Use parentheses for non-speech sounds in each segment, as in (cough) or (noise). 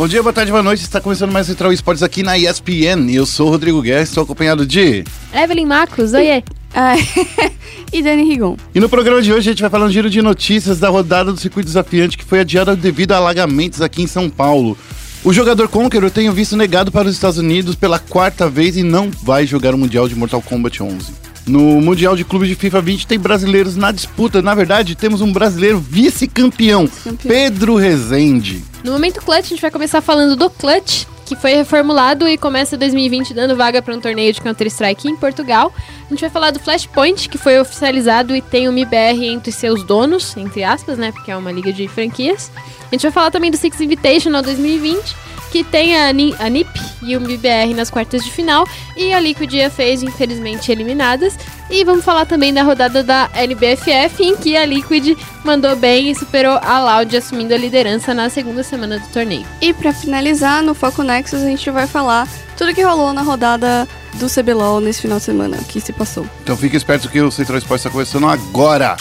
Bom dia, boa tarde, boa noite. Está começando mais Central Esportes aqui na ESPN. Eu sou o Rodrigo Guerra, estou acompanhado de. Evelyn Marcos, oiê. (laughs) E Dani Rigon. E no programa de hoje a gente vai falar um giro de notícias da rodada do circuito desafiante que foi adiada devido a alagamentos aqui em São Paulo. O jogador Conqueror tem o visto negado para os Estados Unidos pela quarta vez e não vai jogar o Mundial de Mortal Kombat 11. No Mundial de Clubes de FIFA 20 tem brasileiros na disputa. Na verdade, temos um brasileiro vice-campeão, Pedro Rezende. No momento clutch, a gente vai começar falando do clutch, que foi reformulado e começa 2020 dando vaga para um torneio de Counter-Strike em Portugal. A gente vai falar do Flashpoint, que foi oficializado e tem o MIBR entre seus donos, entre aspas, né, porque é uma liga de franquias. A gente vai falar também do Six Invitational 2020, que tem a, Ni a NIP e o MIBR nas quartas de final e a Liquid e a FaZe, infelizmente, eliminadas. E vamos falar também da rodada da LBFF, em que a Liquid mandou bem e superou a Loud, assumindo a liderança na segunda semana do torneio. E para finalizar, no Foco Nexus, a gente vai falar tudo que rolou na rodada do CBLOL nesse final de semana que se passou. Então fique esperto que o Central Esporte está começando agora.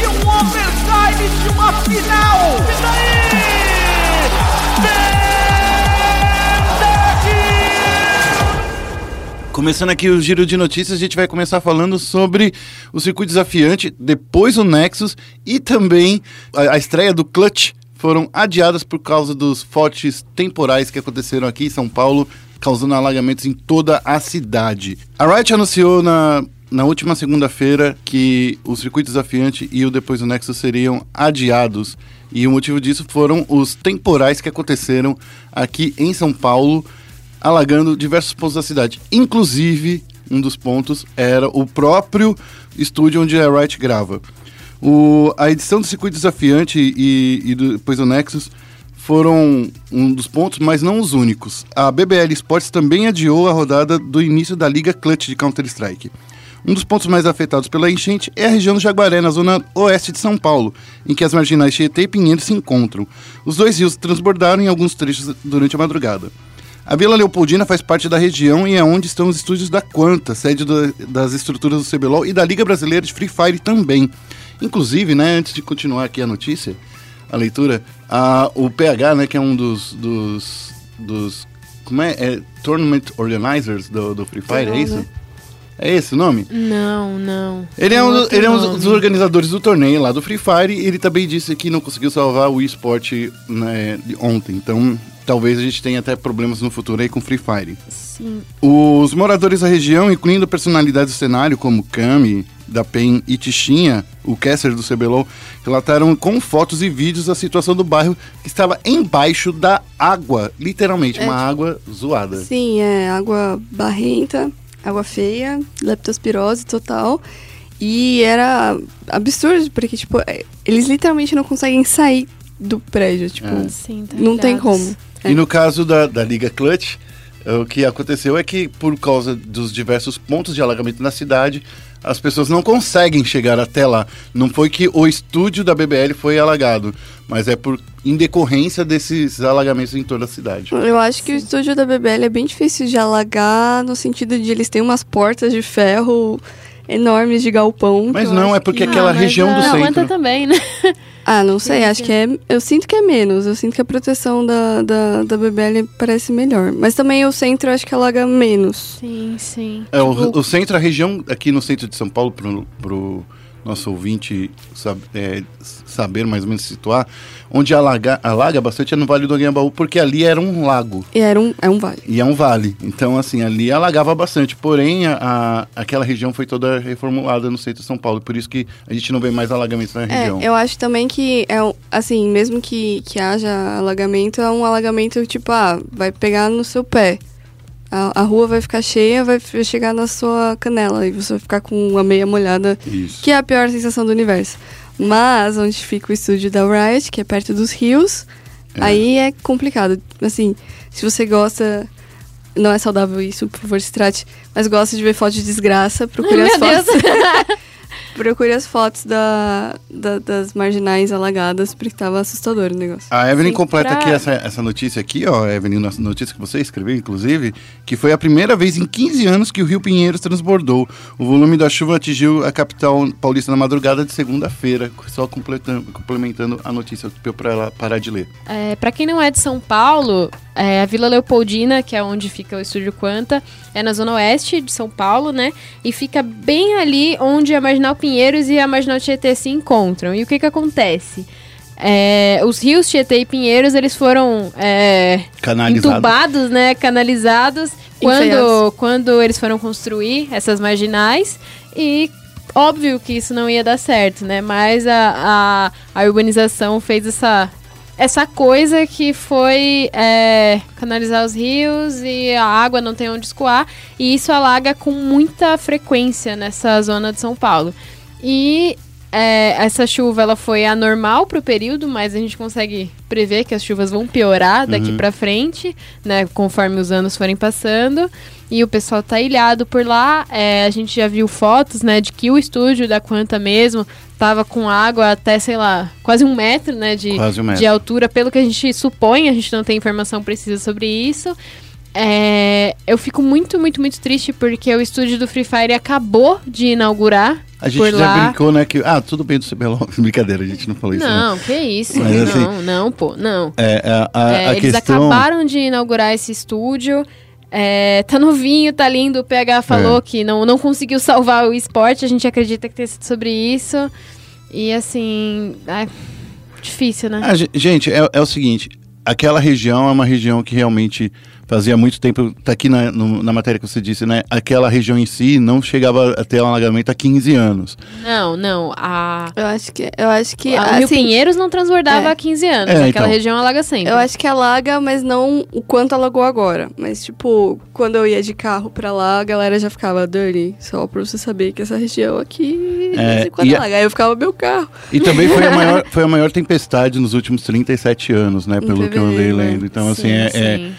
De um overtime de uma final. E daí? Começando aqui o giro de notícias, a gente vai começar falando sobre o circuito desafiante, depois o Nexus e também a, a estreia do Clutch foram adiadas por causa dos fortes temporais que aconteceram aqui em São Paulo, causando alagamentos em toda a cidade. A Riot anunciou na, na última segunda-feira que o circuito desafiante e o depois do Nexus seriam adiados. E o motivo disso foram os temporais que aconteceram aqui em São Paulo alagando diversos pontos da cidade. Inclusive, um dos pontos era o próprio estúdio onde a Wright grava. O, a edição do Circuito Desafiante e, e do, depois o Nexus foram um dos pontos, mas não os únicos. A BBL Sports também adiou a rodada do início da Liga Clutch de Counter-Strike. Um dos pontos mais afetados pela enchente é a região do Jaguaré, na zona oeste de São Paulo, em que as marginais Tietê e Pinheiro se encontram. Os dois rios transbordaram em alguns trechos durante a madrugada. A Vila Leopoldina faz parte da região e é onde estão os estúdios da Quanta, sede do, das estruturas do CBLOL e da Liga Brasileira de Free Fire também. Inclusive, né, antes de continuar aqui a notícia, a leitura, a, o PH, né, que é um dos, dos, dos como é, é Tournament Organizers do, do Free Fire, é isso? É esse o nome? Não, não. Ele é, um, ele é um dos organizadores do torneio lá do Free Fire e ele também disse que não conseguiu salvar o eSport né, ontem. Então, talvez a gente tenha até problemas no futuro aí com Free Fire. Sim. Os moradores da região, incluindo personalidades do cenário como Kami, da PEN e Tichinha, o caster do CBLOL, relataram com fotos e vídeos a situação do bairro que estava embaixo da água, literalmente, É, uma tipo- água zoada. Sim, é água barrenta, água feia, leptospirose total. E era absurdo, porque, tipo, é, eles literalmente não conseguem sair do prédio, tipo, É. Sim, tá não tem como. E no caso da, da Liga Clutch, eh, o que aconteceu é que, por causa dos diversos pontos de alagamento na cidade, as pessoas não conseguem chegar até lá. Não foi que o estúdio da BBL foi alagado, mas é por em decorrência desses alagamentos em toda a cidade. Eu acho que o estúdio da BBL é bem difícil de alagar, no sentido de eles têm umas portas de ferro enormes de galpão. Mas não, é porque que- aquela Ah, região do a centro. Quanta também, né? Ah, não sei, Sim, acho sim. que é. Eu sinto que é menos. Eu sinto que a proteção da, da, da BBL parece melhor. Mas também o centro eu acho que alaga menos. Sim, sim. É, o, Tipo, o centro, a região aqui no centro de São Paulo, pro, pro nosso ouvinte é, saber mais ou menos situar, onde alaga, alaga bastante é no Vale do Anhangabaú, porque ali era um lago. E era um, é um vale. E é um vale. Então, assim, ali alagava bastante. Porém, a, a- aquela região foi toda reformulada no centro de São Paulo. Por isso que a gente não vê mais alagamentos na É, região. eu acho também que é assim, mesmo que, que haja alagamento, é um alagamento tipo, ah, vai pegar no seu pé. A, a rua vai ficar cheia, vai chegar na sua canela e você vai ficar com a meia molhada, Isso. que é a pior sensação do universo. Mas onde fica o estúdio da Riot, que é perto dos rios, É. aí é complicado. Assim, se você gosta. Não é saudável isso, por favor, se trate. Mas gosta de ver foto de desgraça, procure (laughs) Meu as fotos. (laughs) Procure as fotos da, da- das marginais alagadas, porque tava assustador o negócio. A Evelyn Sim, completa pra- aqui essa, essa notícia aqui, ó, Evelyn, nossa notícia que você escreveu, inclusive, que foi a primeira vez em 15 anos que o Rio Pinheiros transbordou. O volume da chuva atingiu a capital paulista na madrugada de segunda-feira, só completando, complementando a notícia para ela parar de ler. É, para quem não é de São Paulo, é, a Vila Leopoldina, que é onde fica o Estúdio Quanta, é na zona oeste de São Paulo, né? E fica bem ali onde a Marginal Pinheiros e a Marginal Tietê se encontram. E o que que acontece? É, os rios Tietê e Pinheiros, eles foram é, entubados, né? Canalizados quando, quando eles foram construir essas marginais e óbvio que isso não ia dar certo, né? Mas a, a, a urbanização fez essa essa coisa que foi é, canalizar os rios e a água não tem onde escoar e isso alaga com muita frequência nessa zona de São Paulo. E é, essa chuva ela foi anormal pro período, mas a gente consegue prever que as chuvas vão piorar daqui pra frente, né, conforme os anos forem passando. E o pessoal tá ilhado por lá. É, a gente já viu fotos, né, de que o estúdio da Quanta mesmo tava com água até, sei lá, quase um metro, né, de, um metro. de altura, pelo que a gente supõe, a gente não tem informação precisa sobre isso. É, eu fico muito, muito, muito triste porque o estúdio do Free Fire acabou de inaugurar A gente já lá. brincou, né, que... Ah, tudo bem do CBLOL. (laughs) Brincadeira, a gente não falou isso, né? Não, que isso. Mas, assim, não, não, pô, não. É, a, a, É, a eles questão... acabaram de inaugurar esse estúdio. É, tá novinho, tá lindo. O PH falou É. que não, não conseguiu salvar o esporte. A gente acredita que tenha sido sobre isso. E assim. É difícil, né? Ah, ge- gente, é, é o seguinte, aquela região é uma região que realmente fazia muito tempo, tá aqui na, no- na matéria que você disse, né? Aquela região em si não chegava a ter um alagamento há 15 anos. Não, não. A, Eu acho que, eu acho que a- o Rio assim, Pinheiros não transbordava é. há 15 anos. É, Aquela então. região alaga sempre. Eu acho que alaga, mas não o quanto alagou agora. Mas, tipo, quando eu ia de carro pra lá, a galera já ficava, Dani, só pra você saber que essa região aqui, É, quando e a- alaga. Aí eu ficava, meu carro. E também foi a (laughs) maior, foi a maior tempestade nos últimos 37 anos, né? Pelo que eu andei lendo. Então, assim, Sim, é, é, sim. é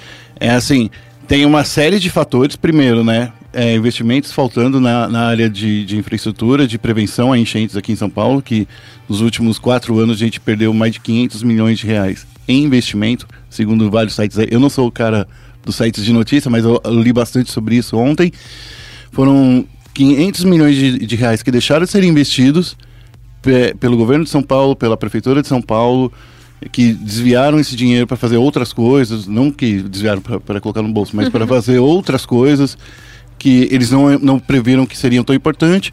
assim, tem uma série de fatores. Primeiro, né? é, investimentos faltando na, na área de, de infraestrutura, de prevenção a enchentes aqui em São Paulo, que nos últimos quatro anos a gente perdeu mais de 500 milhões de reais em investimento, segundo vários sites. Eu não sou o cara dos sites de notícia, mas eu, li bastante sobre isso ontem. Foram 500 milhões de, de reais que deixaram de ser investidos pe- pelo governo de São Paulo, pela prefeitura de São Paulo, que desviaram esse dinheiro para fazer outras coisas, não que desviaram para colocar no bolso, mas para fazer outras coisas que eles não, não previram que seriam tão importantes.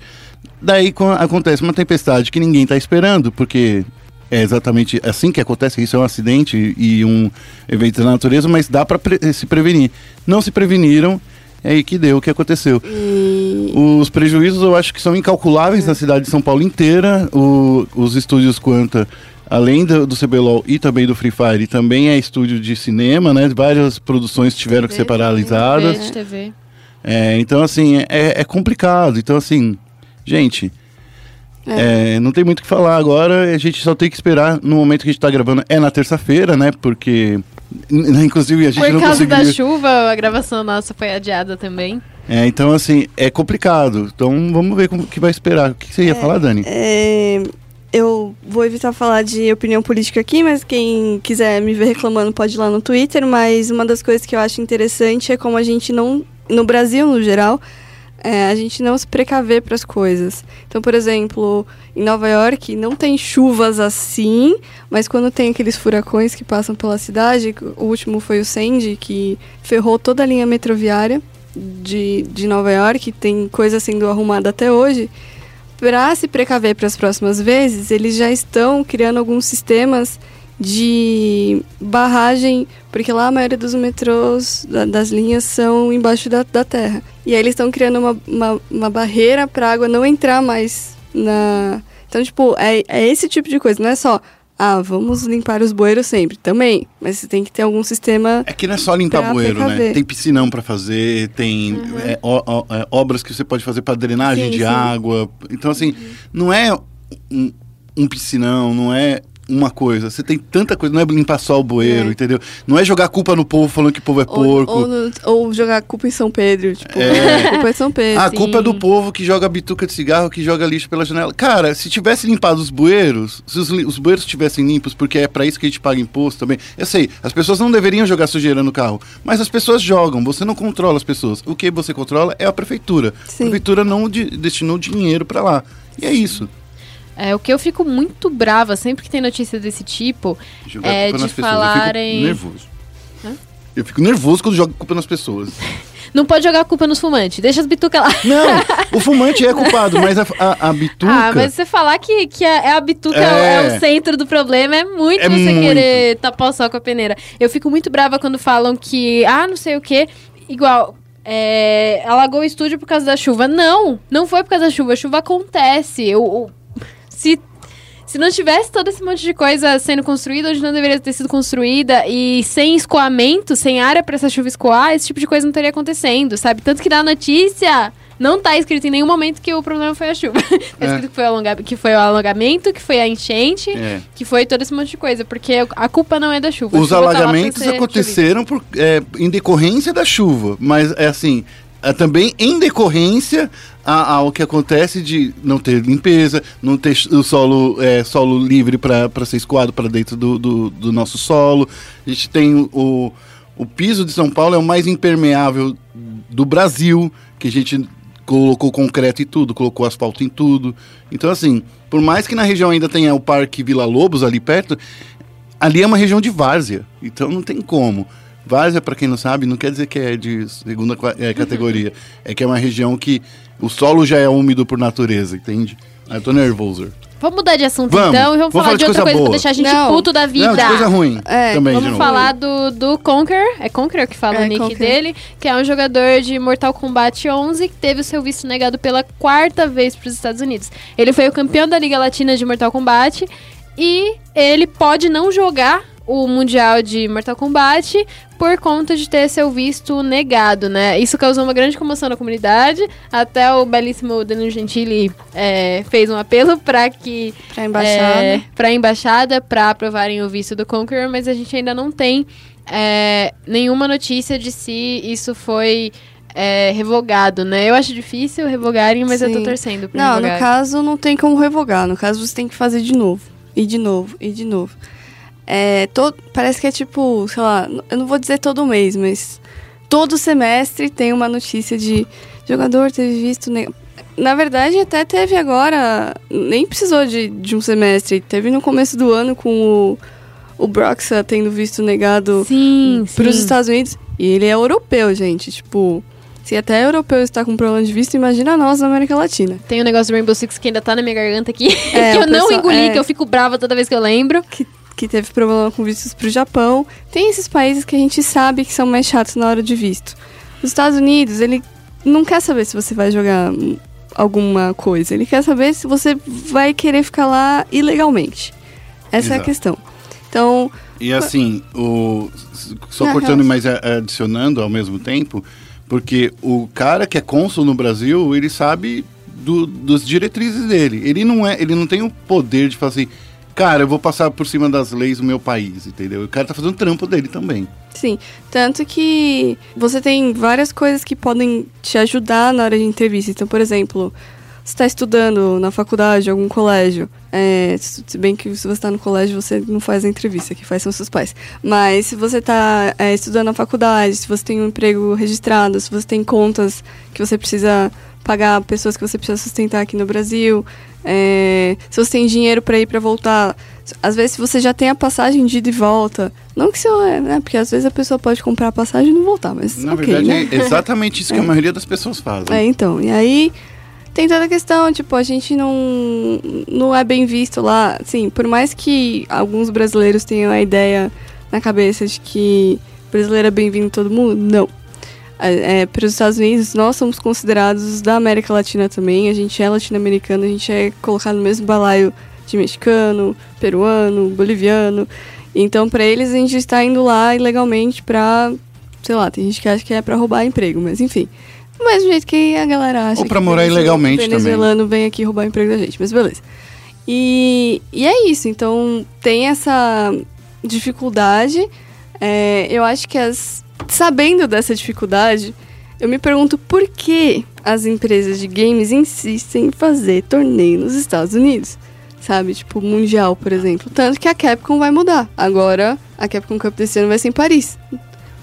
Daí co- acontece uma tempestade que ninguém está esperando, porque é exatamente assim que acontece. Isso é um acidente e um evento da natureza, mas dá para se prevenir. Não se preveniram, é aí que deu o que aconteceu. E Os prejuízos eu acho que são incalculáveis na cidade de São Paulo inteira. O- os estúdios Quanta, além do, do CBLOL e também do Free Fire, também é estúdio de cinema, né? Várias produções tiveram que ser TV, paralisadas. TV, TV. É, então, assim, é, é complicado. Então, assim, gente, é, não tem muito o que falar agora. A gente só tem que esperar no momento que a gente tá gravando. É na terça-feira, né? Porque, (laughs) inclusive, a gente Por não causa da conseguiu... chuva, a gravação nossa foi adiada também. É, então, assim, é complicado. Então, vamos ver como que vai esperar. O que você ia falar, Dani? é, eu vou evitar falar de opinião política aqui, mas quem quiser me ver reclamando pode ir lá no Twitter. Mas uma das coisas que eu acho interessante é como a gente não, no Brasil no geral, é, a gente não se precaver para as coisas. Então, por exemplo, em Nova York não tem chuvas assim, mas quando tem aqueles furacões que passam pela cidade, o último foi o Sandy, que ferrou toda a linha metroviária de, de Nova York, tem coisa sendo arrumada até hoje. Para se precaver para as próximas vezes, eles já estão criando alguns sistemas de barragem, porque lá a maioria dos metrôs da- das linhas são embaixo da, da terra. E aí eles estão criando uma, uma, uma barreira para a água não entrar mais na. Então, tipo, é, é esse tipo de coisa, não é só, ah, vamos limpar os bueiros sempre. Também, mas você tem que ter algum sistema. É que não é só limpar bueiro, né? Tem piscinão pra fazer, tem é, ó- ó- é, obras que você pode fazer pra drenagem Sim, de sim. água. Então, assim, não é um, um piscinão, não é uma coisa, você tem tanta coisa, não é limpar só o bueiro, É. entendeu? Não é jogar culpa no povo falando que o povo é Ou, porco. ou, no- ou jogar culpa em São Pedro. Tipo, É. (laughs) culpa é de São Pedro. A culpa é do Sim. povo que joga bituca de cigarro, que joga lixo pela janela. Cara, se tivesse limpado os bueiros, se os, os bueiros estivessem limpos, porque é pra isso que a gente paga imposto também. Eu sei, as pessoas não deveriam jogar sujeira no carro, mas as pessoas jogam, você não controla as pessoas. O que você controla é a prefeitura. Sim. A prefeitura não di- destinou dinheiro pra lá. E é isso. É, o que eu fico muito brava sempre que tem notícia desse tipo Jogar É, culpa de falarem- Eu fico nervoso. Eu fico nervoso quando jogo culpa nas pessoas. (laughs) Não pode jogar a culpa nos fumantes, deixa as bitucas lá. Não, o fumante é (laughs) culpado, mas a, a, a bituca. Ah, mas você falar que, que a, é a bituca é. o- É. é o centro do problema é muito É você muito. querer tapar o sol com a peneira. Eu fico muito brava quando falam que, ah, não sei o quê, igual. É, alagou o estúdio por causa da chuva. Não, não foi por causa da chuva. A chuva acontece. O- se, se não tivesse todo esse monte de coisa sendo construída, onde não deveria ter sido construída, e sem escoamento, sem área pra essa chuva escoar, esse tipo de coisa não estaria acontecendo, sabe? Tanto que na notícia não tá escrito em nenhum momento que o problema foi a chuva. (laughs) tá É. escrito que foi, o alonga- que foi o alongamento, que foi a enchente, É. que foi todo esse monte de coisa. Porque a culpa não é da chuva. Os chuva tá alagamentos ser aconteceram por, é, em decorrência da chuva, mas é assim, é também em decorrência ao que acontece de não ter limpeza, não ter o solo, é, solo livre para ser escoado para dentro do, do, do nosso solo. A gente tem o, o piso de São Paulo é o mais impermeável do Brasil, que a gente colocou concreto em tudo, colocou asfalto em tudo. Então, assim, por mais que na região ainda tenha o Parque Vila Lobos ali perto, ali é uma região de várzea, então não tem como. Várzea, para quem não sabe, não quer dizer que é de segunda é, categoria. é que é uma região que o solo já é úmido por natureza, entende? Ah, eu tô nervoso. Vamos mudar de assunto Vamos. então e vamos, Vamos falar de outra coisa, boa. pra deixar a gente Não. puto da vida. Não, de coisa ruim É, também, de Vamos novo. falar do, do Conquer, é Conquer que fala É, o nick Conquer. dele, que é um jogador de Mortal Kombat 11 que teve o seu visto negado pela quarta vez para os Estados Unidos. Ele foi o campeão da Liga Latina de Mortal Kombat e ele pode não jogar o Mundial de Mortal Kombat por conta de ter seu visto negado, né? Isso causou uma grande comoção na comunidade. Até o belíssimo Danilo Gentili é, fez um apelo para que Pra embaixada. é, pra embaixada para aprovarem o visto do Conqueror, mas a gente ainda não tem é, nenhuma notícia de se isso foi é, revogado, né? Eu acho difícil revogarem, mas eu tô Sim. torcendo pra Não, revogar. no caso não tem como revogar. No caso você tem que fazer de novo. E de novo, e de novo. É, to- parece que é tipo, sei lá, eu não vou dizer todo mês, mas todo semestre tem uma notícia de jogador teve visto. ne- Na verdade, até teve agora, nem precisou de, de um semestre. Teve no começo do ano com o, o Broxa tendo visto negado para os Estados Unidos. E ele é europeu, gente. Tipo, se até europeu está com problema de visto, imagina nós na América Latina. Tem um negócio do Rainbow Six que ainda tá na minha garganta aqui, É, (laughs) que eu não pessoal- engoli, é. que eu fico brava toda vez que eu lembro. Que, que teve problema com vistos para o Japão. Tem esses países que a gente sabe que são mais chatos na hora de visto. Os Estados Unidos, ele não quer saber se você vai jogar alguma coisa. Ele quer saber se você vai querer ficar lá ilegalmente. Essa é a Exato. questão. Então, E assim, o, só cortando, mas a- adicionando ao mesmo tempo, porque o cara que é cônsul no Brasil, ele sabe do, dos diretrizes dele. Ele não é, ele não tem o poder de falar assim, cara, eu vou passar por cima das leis do meu país, entendeu? O cara tá fazendo trampo dele também. Sim, tanto que você tem várias coisas que podem te ajudar na hora de entrevista. Então, por exemplo, você está estudando na faculdade, algum colégio. É, se bem que se você está no colégio, você não faz a entrevista, que faz são seus pais. Mas se você está estudando na faculdade, se você tem um emprego registrado, se você tem contas que você precisa pagar pessoas que você precisa sustentar aqui no Brasil, é, se você tem dinheiro para ir para voltar, às vezes se você já tem a passagem de ida e volta, não que isso é, né? Porque às vezes a pessoa pode comprar a passagem e não voltar, mas Na ok, verdade, né? é exatamente isso que a (laughs) maioria das pessoas fazem. É, então, e aí tem toda a questão, tipo, a gente não, não é bem visto lá. Assim, por mais que alguns brasileiros tenham a ideia na cabeça de que brasileiro é bem-vindo em todo mundo, não. É, é, para os Estados Unidos, nós somos considerados da América Latina também. A gente é latino-americano, a gente é colocado no mesmo balaio de mexicano, peruano, boliviano. Então, para eles, a gente está indo lá ilegalmente pra. Sei lá, tem gente que acha que é pra roubar emprego, mas enfim. Do mesmo jeito que a galera acha Ou que morar venezuela- ilegalmente também. venezuelano vem aqui roubar emprego da gente, mas beleza. E, e é isso, então tem essa dificuldade. É, eu acho que as. Sabendo dessa dificuldade, eu me pergunto por que as empresas de games insistem em fazer torneio nos Estados Unidos. Sabe? Tipo, Mundial, por exemplo. Tanto que a Capcom vai mudar. Agora, a Capcom Cup desse ano vai ser em Paris.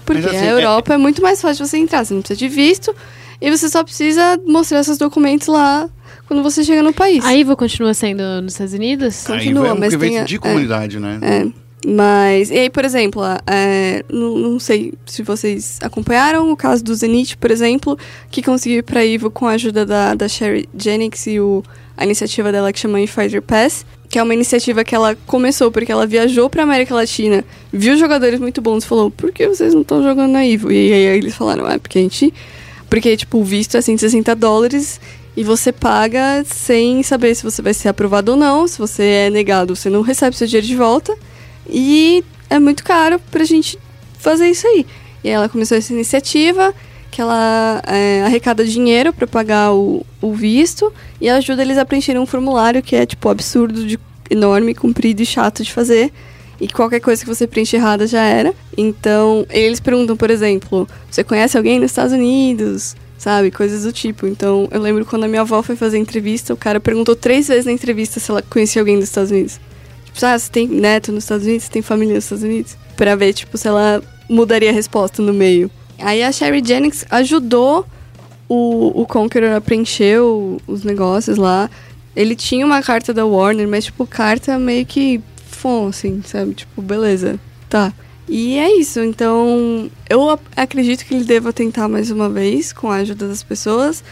Porque assim, a Europa é... muito mais fácil de você entrar. Você não precisa de visto. E você só precisa mostrar seus documentos lá quando você chega no país. A Ivo continua sendo nos Estados Unidos? Continua, Aí é um mas evento tem a- de é. comunidade, né? É. Mas, e aí, por exemplo, é, não, não sei se vocês acompanharam o caso do Zenith, por exemplo, que conseguiu ir pra Ivo com a ajuda da, da Sherry Jennings e o, a iniciativa dela que chama Fighter Pass, que é uma iniciativa que ela começou porque ela viajou pra América Latina, viu jogadores muito bons e falou, por que vocês não estão jogando na Ivo? E aí eles falaram, é porque a gente... Porque, tipo, o visto é 160 dólares e você paga sem saber se você vai ser aprovado ou não. Se você é negado, você não recebe seu dinheiro de volta. E é muito caro pra gente fazer isso aí. E ela começou essa iniciativa, que ela é, arrecada dinheiro pra pagar o, o visto e ajuda eles a preencherem um formulário que é, tipo, absurdo, de enorme, comprido e chato de fazer. E qualquer coisa que você preenche errada já era. Então, eles perguntam, por exemplo, você conhece alguém nos Estados Unidos? Sabe? Coisas do tipo. Então, eu lembro quando a minha avó foi fazer entrevista, o cara perguntou três vezes na entrevista se ela conhecia alguém dos Estados Unidos. Tipo, ah, você tem neto nos Estados Unidos? Você tem família nos Estados Unidos? Pra ver, tipo, se ela mudaria a resposta no meio. Aí a Sherry Jennings ajudou o, o Conqueror a preencher o- os negócios lá. Ele tinha uma carta da Warner, mas, tipo, carta meio que fom, assim, sabe? Tipo, beleza, tá. E é isso, então eu acredito que ele deva tentar mais uma vez com a ajuda das pessoas,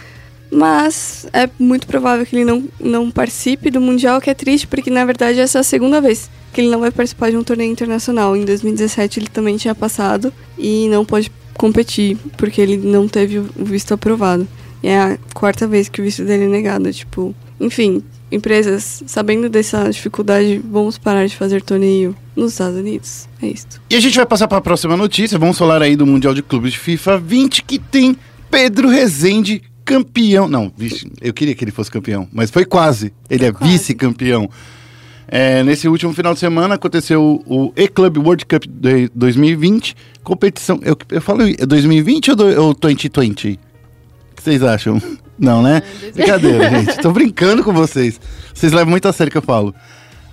mas é muito provável que ele não, não participe do Mundial, que é triste, porque na verdade essa é a segunda vez que ele não vai participar de um torneio internacional. Em 2017 ele também tinha passado e não pôde competir, porque ele não teve o visto aprovado. E é a quarta vez que o visto dele é negado, tipo... Enfim, empresas, sabendo dessa dificuldade, vamos parar de fazer torneio nos Estados Unidos. É isso. E a gente vai passar para a próxima notícia. Vamos falar aí do Mundial de Clubes de FIFA 20, que tem Pedro Rezende campeão. Não, vixe, eu queria que ele fosse campeão, mas foi quase. Ele é vice-campeão. É, nesse último final de semana aconteceu o E-Club World Cup de 2020. Competição. Eu, eu falo é 2020 ou, do, ou 2020? O que vocês acham? (laughs) Não, né? Brincadeira, gente. Tô brincando com vocês. Vocês levam muito a sério o que eu falo.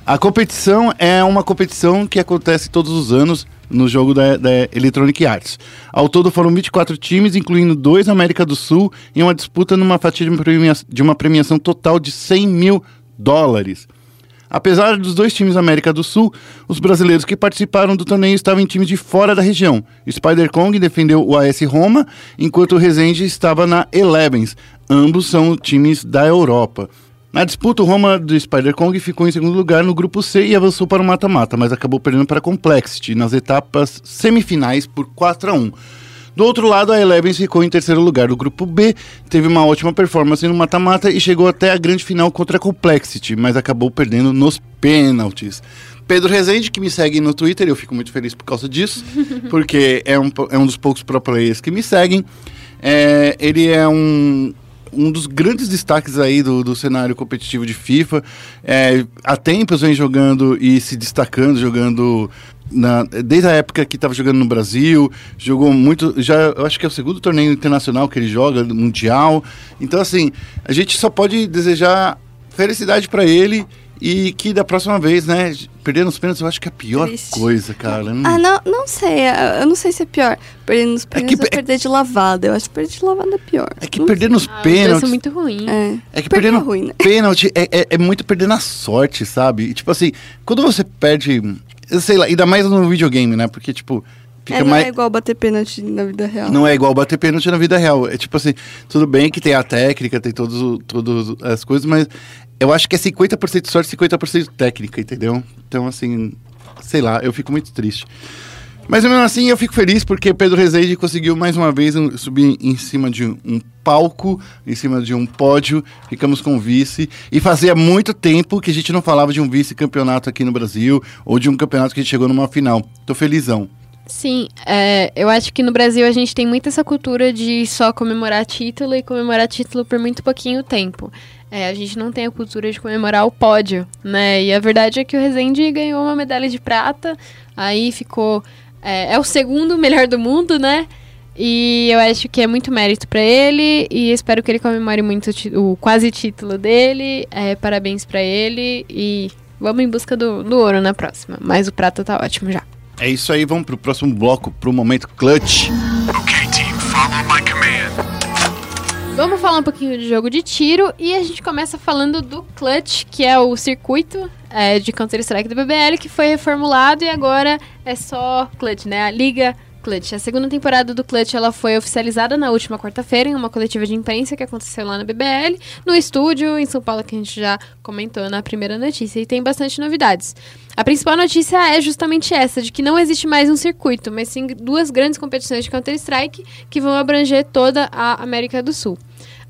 A competição é uma competição que acontece todos os anos no jogo da, da Electronic Arts. Ao todo foram 24 times, incluindo dois da América do Sul, em uma disputa numa fatia de, de uma premiação total de 100 mil dólares. Apesar dos dois times da América do Sul, os brasileiros que participaram do torneio estavam em times de fora da região. Spider Kong defendeu o AS Roma, enquanto o Resende estava na Elevens. Ambos são times da Europa. Na disputa, o Roma do Spider Kong ficou em segundo lugar no grupo C e avançou para o mata-mata, mas acabou perdendo para a Complexity nas etapas semifinais por 4 a 1. Do outro lado, a Elevens ficou em terceiro lugar do grupo B, teve uma ótima performance no mata-mata e chegou até a grande final contra a Complexity, mas acabou perdendo nos pênaltis. Pedro Rezende, que me segue no Twitter, eu fico muito feliz por causa disso, (laughs) porque é um, é um dos poucos pro players que me seguem. É, ele é um, um dos grandes destaques aí do, do cenário competitivo de FIFA. É, há tempos vem jogando e se destacando, jogando na- desde a época que estava jogando no Brasil, jogou muito, já eu acho que é o segundo torneio internacional que ele joga, mundial. Então assim, a gente só pode desejar felicidade para ele e que da próxima vez, né, perder nos pênaltis eu acho que é a pior Triste. coisa, cara. Hum. Ah, não, não sei. Eu não sei se é pior. Perder nos pênaltis que- ou perder de lavada. Eu acho que perder de lavada é pior. É que Não perder nos Ah, pênaltis é muito ruim. É. É que Perder perdendo é ruim, né? pênalti é, é, é muito perder na sorte, sabe? E, tipo assim, quando você perde, eu sei lá, ainda mais no videogame, né? Porque, tipo, fica É, não mais. é igual bater pênalti na vida real. Não é igual bater pênalti na vida real. É tipo assim, tudo bem que tem a técnica, tem todas todos as coisas, mas eu acho que é 50% sorte, 50% técnica, entendeu? Então, assim, sei lá, eu fico muito triste. Mas mesmo assim, eu fico feliz porque Pedro Rezende conseguiu mais uma vez subir em cima de um palco, em cima de um pódio, ficamos com vice. E fazia muito tempo que a gente não falava de um vice-campeonato aqui no Brasil, ou de um campeonato que a gente chegou numa final. Tô felizão. Sim, é, eu acho que no Brasil a gente tem muito essa cultura de só comemorar título e comemorar título por muito pouquinho tempo. é, a gente não tem a cultura de comemorar o pódio, né? E a verdade é que o Rezende ganhou uma medalha de prata, aí ficou. É, é o segundo melhor do mundo, né? E eu acho que é muito mérito para ele e espero que ele comemore muito o, o quase título dele. É, parabéns para ele e vamos em busca do, do ouro na próxima. Mas o prata tá ótimo já. É isso aí, vamos pro próximo bloco, pro momento clutch. Okay, team, follow my command. Vamos falar um pouquinho de jogo de tiro e a gente começa falando do Clutch, que é o circuito é, de Counter-Strike do BBL, que foi reformulado e agora é só Clutch, né? A Liga Clutch. A segunda temporada do Clutch ela foi oficializada na última quarta-feira em uma coletiva de imprensa que aconteceu lá na BBL, no estúdio em São Paulo que a gente já comentou na primeira notícia e tem bastante novidades. A principal notícia é justamente essa, de que não existe mais um circuito, mas sim duas grandes competições de Counter-Strike que vão abranger toda a América do Sul.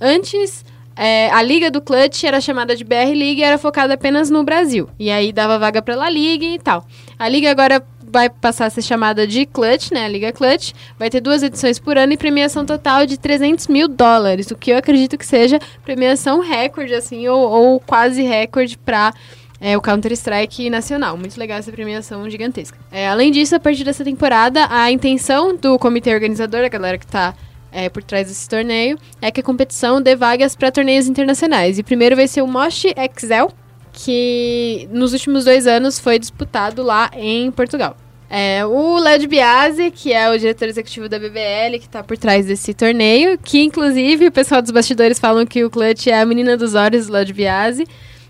Antes, é, a liga do Clutch era chamada de BR League e era focada apenas no Brasil. E aí dava vaga para La Liga e tal. A liga agora vai passar a ser chamada de Clutch, né? A Liga Clutch. Vai ter duas edições por ano e premiação total de 300 mil dólares, o que eu acredito que seja premiação recorde, assim, ou, ou quase recorde para é, o Counter-Strike nacional. Muito legal essa premiação gigantesca. É, além disso, a partir dessa temporada, a intenção do comitê organizador, a galera que está é, por trás desse torneio, é que a competição dê vagas para torneios internacionais. E primeiro vai ser o Mosh Excel, que nos últimos dois anos foi disputado lá em Portugal. É, o Léo Biasi, que é o diretor executivo da BBL, que está por trás desse torneio, que inclusive o pessoal dos bastidores falam que o Clutch é a menina dos olhos do Léo Biasi.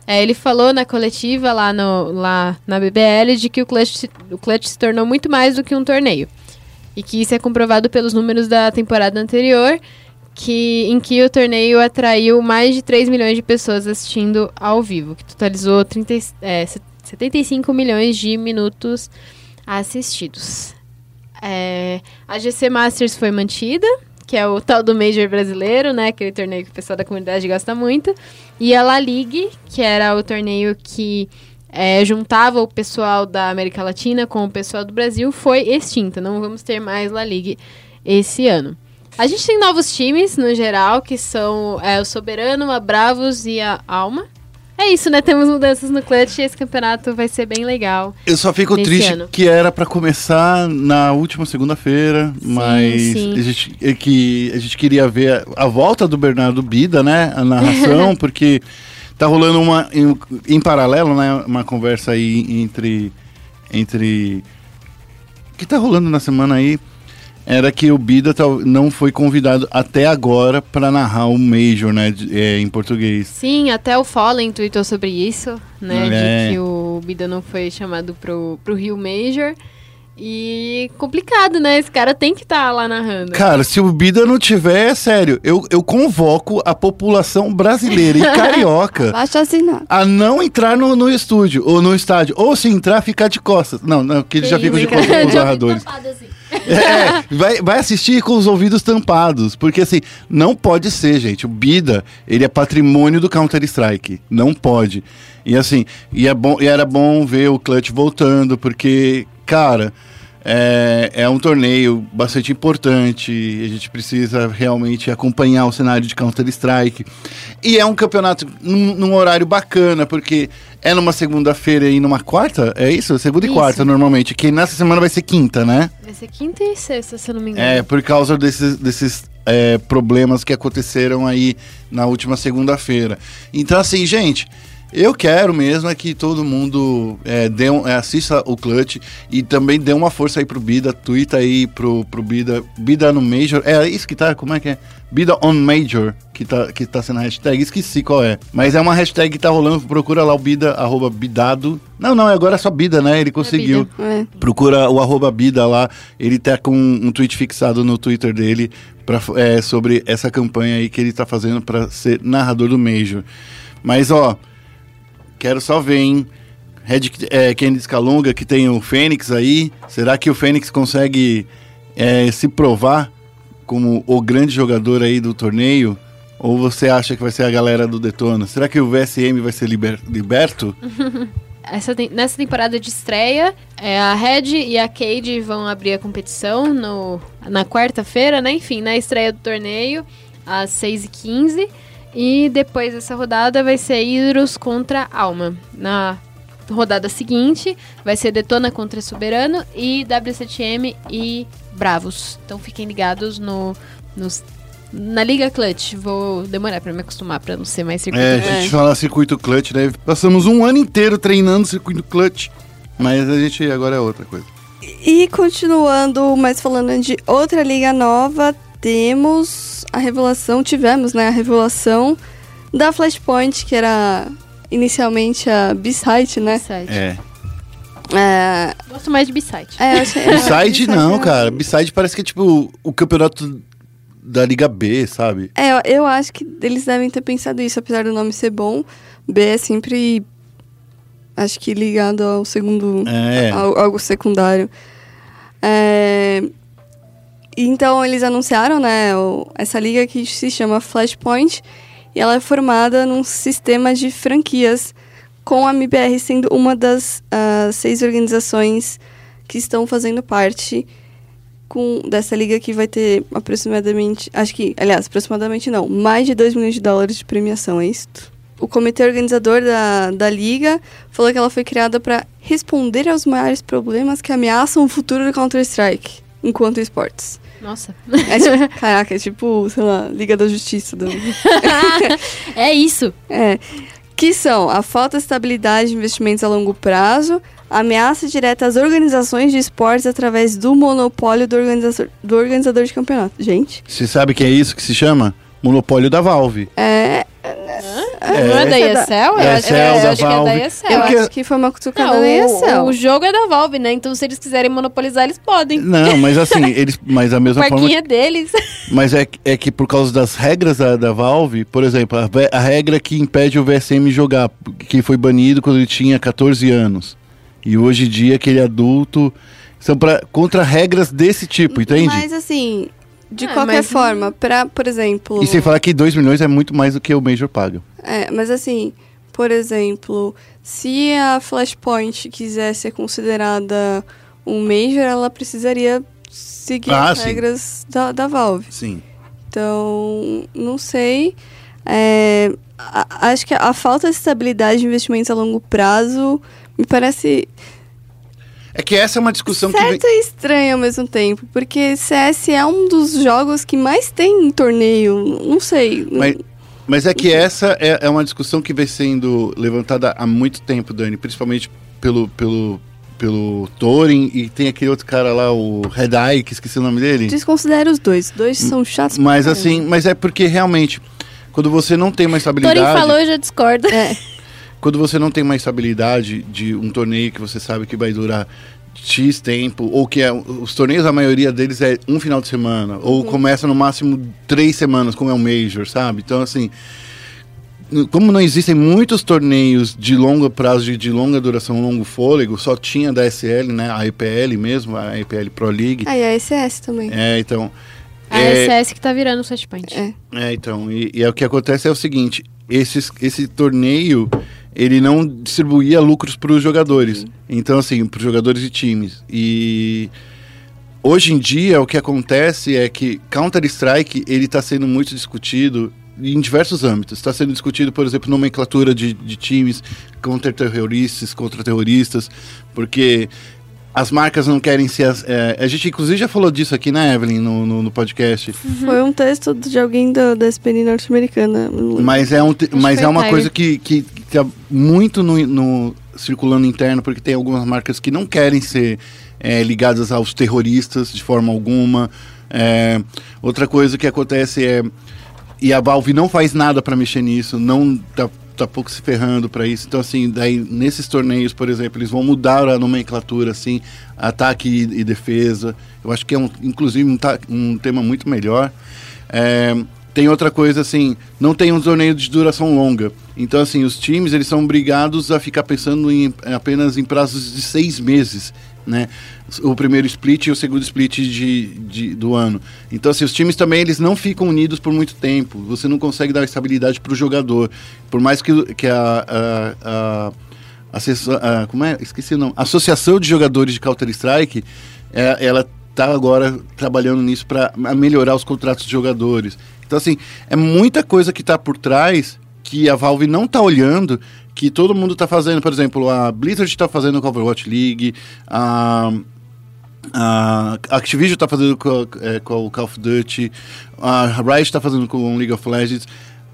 É, ele falou na coletiva lá, no, lá na BBL de que o Clutch, o Clutch se tornou muito mais do que um torneio. E que isso é comprovado pelos números da temporada anterior, que, em que o torneio atraiu mais de 3 milhões de pessoas assistindo ao vivo, que totalizou 30, é, 75 milhões de minutos assistidos. É, a GC Masters foi mantida, que é o tal do Major brasileiro, né? Aquele torneio que o pessoal da comunidade gosta muito. E a La Ligue, que era o torneio que é, juntava o pessoal da América Latina com o pessoal do Brasil, foi extinta. Não vamos ter mais La Ligue esse ano. A gente tem novos times, no geral, que são é, o Soberano, a Bravos e a Alma. É isso, né? Temos mudanças no clutch e esse campeonato vai ser bem legal. Eu só fico triste ano. que era para começar na última segunda-feira, mas sim. A, gente, é que a gente queria ver a, a volta do Bernardo Bida, né? A narração, (laughs) porque tá rolando uma em, em, paralelo, né? Uma conversa aí entre entre que tá rolando na semana aí era que o Bida não foi convidado até agora para narrar o Major, né, é, em português. Sim, até o Fallen tweetou sobre isso, né, É. de que o Bida não foi chamado pro, pro Rio Major. E complicado, né? Esse cara tem que estar lá narrando. Cara, se o Bida não tiver, é sério, eu, eu convoco a população brasileira e (laughs) carioca a não entrar no, no estúdio ou no estádio. Ou se entrar, ficar de costas. Não, não, que eles já ficam de costas com os narradores. É, vai, vai assistir com os ouvidos tampados, porque assim, não pode ser, gente. O Bida, ele é patrimônio do Counter-Strike. Não pode. E assim, e, é bom, e era bom ver o Clutch voltando, porque, cara, é, é um torneio bastante importante. A gente precisa realmente acompanhar o cenário de Counter-Strike. E é um campeonato num, num horário bacana, porque é numa segunda-feira e numa quarta? É isso? Segunda e Isso. quarta, normalmente. Que nessa semana vai ser quinta, né? Vai ser quinta e sexta, se eu não me engano. É, por causa desses, desses é, problemas que aconteceram aí na última segunda-feira. Então, assim, gente, eu quero mesmo é que todo mundo é, dê um- é, assista o Clutch e também dê uma força aí pro Bida, twitta aí pro, pro Bida, Bida no Major. É isso que tá, como é que é? Bida on Major, que tá, que tá sendo a hashtag, esqueci qual é. Mas é uma hashtag que tá rolando, procura lá o Bida, arroba Bidado. Não, não, agora é só Bida, né? Ele conseguiu. Bida. É. Procura o arroba Bida lá, ele tá com um tweet fixado no Twitter dele pra, é, sobre essa campanha aí que ele tá fazendo pra ser narrador do Major. Mas ó, quero só ver, hein? Red é, Kennedy Scalunga, que tem o Fênix aí. Será que o Fênix consegue é, se provar como o grande jogador aí do torneio? Ou você acha que vai ser a galera do Detona? Será que o VSM vai ser liber- liberto? (laughs) Essa nessa temporada de estreia, é, a Red e a Cade vão abrir a competição no, na quarta-feira, né? Enfim, na estreia do torneio, às 6h15. E depois dessa rodada vai ser Hidros contra Alma. Na rodada seguinte vai ser Detona contra Soberano e W7M e Bravos. Então fiquem ligados no, nos, na Liga Clutch. Vou demorar pra me acostumar pra não ser mais circuito. É, a gente fala circuito clutch, né? Passamos um ano inteiro treinando circuito clutch. Mas a gente agora é outra coisa. E continuando, mas falando de outra liga nova, temos a revelação, tivemos, né, a revelação da Flashpoint, que era inicialmente a B-Site, né? B-side. É. É, Gosto mais de B-side. é, achei, (laughs) B-side não, é- cara. B-side parece que é tipo o campeonato da Liga B, sabe? É, eu- acho que eles devem ter pensado isso, apesar do nome ser bom. B é sempre, acho que ligado ao segundo, É. al- algo secundário. É, então eles anunciaram, né, essa liga que se chama Flashpoint e ela é formada num sistema de franquias com a MBR sendo uma das ah, seis organizações que estão fazendo parte com dessa liga que vai ter aproximadamente, acho que, aliás, aproximadamente não, mais de 2 milhões de dólares de premiação, é isso? O comitê organizador da, da liga falou que ela foi criada para responder aos maiores problemas que ameaçam o futuro do Counter-Strike enquanto esportes. Nossa. É tipo, caraca, é tipo, sei lá, Liga da Justiça. Do... (laughs) é isso. É. Que são a falta de estabilidade de investimentos a longo prazo, ameaça direta às organizações de esportes através do monopólio do organizador, do organizador de campeonato. Gente, Você sabe que é isso que se chama? Monopólio da Valve. é. Não é da ESL? Eu É, acho, que- ESL, eu da acho que é da. ESL. Eu Porque- acho que foi uma cutucada Não, o, ESL. o jogo é da Valve, né? Então, se eles quiserem monopolizar, eles podem. Não, mas assim, (laughs) eles. Mas da O mesma forma. parquinho é deles. Mas é, que- é que por causa das regras da, da Valve, por exemplo, a, a regra que impede o VSM jogar, que foi banido quando ele tinha 14 anos. E hoje em dia, aquele adulto. São pra, contra regras desse tipo, entende? Mas assim, de Ah, qualquer mas- forma, pra, por exemplo. E sem falar que 2 milhões é muito mais do que o Major paga. É, mas assim, por exemplo, se a Flashpoint quiser ser considerada um Major, ela precisaria seguir Ah, as sim. regras da, da Valve. Sim. Então, não sei. É, a- acho que a falta de estabilidade de investimentos a longo prazo me parece É que essa é uma discussão que vem. certo e estranho ao mesmo tempo, porque CS é um dos jogos que mais tem em torneio. Não sei. Mas, mas é que essa é, é uma discussão que vem sendo levantada há muito tempo, Dani, principalmente pelo, pelo, pelo Thorin e tem aquele outro cara lá, o Red Eye, que esqueci o nome dele. Desconsidera os dois. Os dois são chatos Mas assim, mas é porque realmente, quando você não tem uma estabilidade. Torin falou, eu já discordo. É. (laughs) Quando você não tem uma estabilidade de um torneio que você sabe que vai durar X tempo, ou que é, os torneios, a maioria deles é um final de semana, ou começa no máximo três semanas, como é um Major, sabe? Então, assim, como não existem muitos torneios de longo prazo, de, de longa duração, longo fôlego, só tinha da SL, né? A EPL mesmo, a EPL Pro League. Ah, e a SS também. É, então. A é, SS que tá virando o Flashpoint. É. é, então, e, e é o que acontece é o seguinte, esses, esse torneio, ele não distribuía lucros para os jogadores. Então, assim, para os jogadores e times. E hoje em dia, o que acontece é que Counter-Strike, ele está sendo muito discutido em diversos âmbitos. Está sendo discutido, por exemplo, nomenclatura de, de times, contra-terroristas, contra-terroristas, porque as marcas não querem ser... As, é, a gente, inclusive, já falou disso aqui, né, Evelyn, no, no, no podcast. Foi um texto de alguém da, da SPN norte-americana. Mas é, um, mas é uma coisa que, que, que tá muito no, no- circulando interno, porque tem algumas marcas que não querem ser é, ligadas aos terroristas de forma alguma. É, outra coisa que acontece é. E a Valve não faz nada para mexer nisso, não tá, tá pouco se ferrando para isso. Então, assim, daí nesses torneios, por exemplo, eles vão mudar a nomenclatura, assim, ataque e, e defesa. Eu acho que é, um, inclusive, um, um tema muito melhor. É, tem outra coisa assim, não tem um torneio de duração longa. Então, assim, os times eles são obrigados a ficar pensando em, apenas em prazos de seis meses, né? O primeiro split e o segundo split de, de- do ano. Então, assim, os times também eles não ficam unidos por muito tempo. Você não consegue dar estabilidade para o jogador. Por mais que, que a, a, a como é? Esqueci o nome. Associação de Jogadores de Counter-Strike, é, ela tá agora trabalhando nisso para melhorar os contratos de jogadores. Então, assim, é muita coisa que tá por trás que a Valve não tá olhando, que todo mundo tá fazendo. Por exemplo, a Blizzard tá fazendo com a Overwatch League, a, a Activision tá fazendo com, é, com o Call of Duty, a Riot tá fazendo com o League of Legends.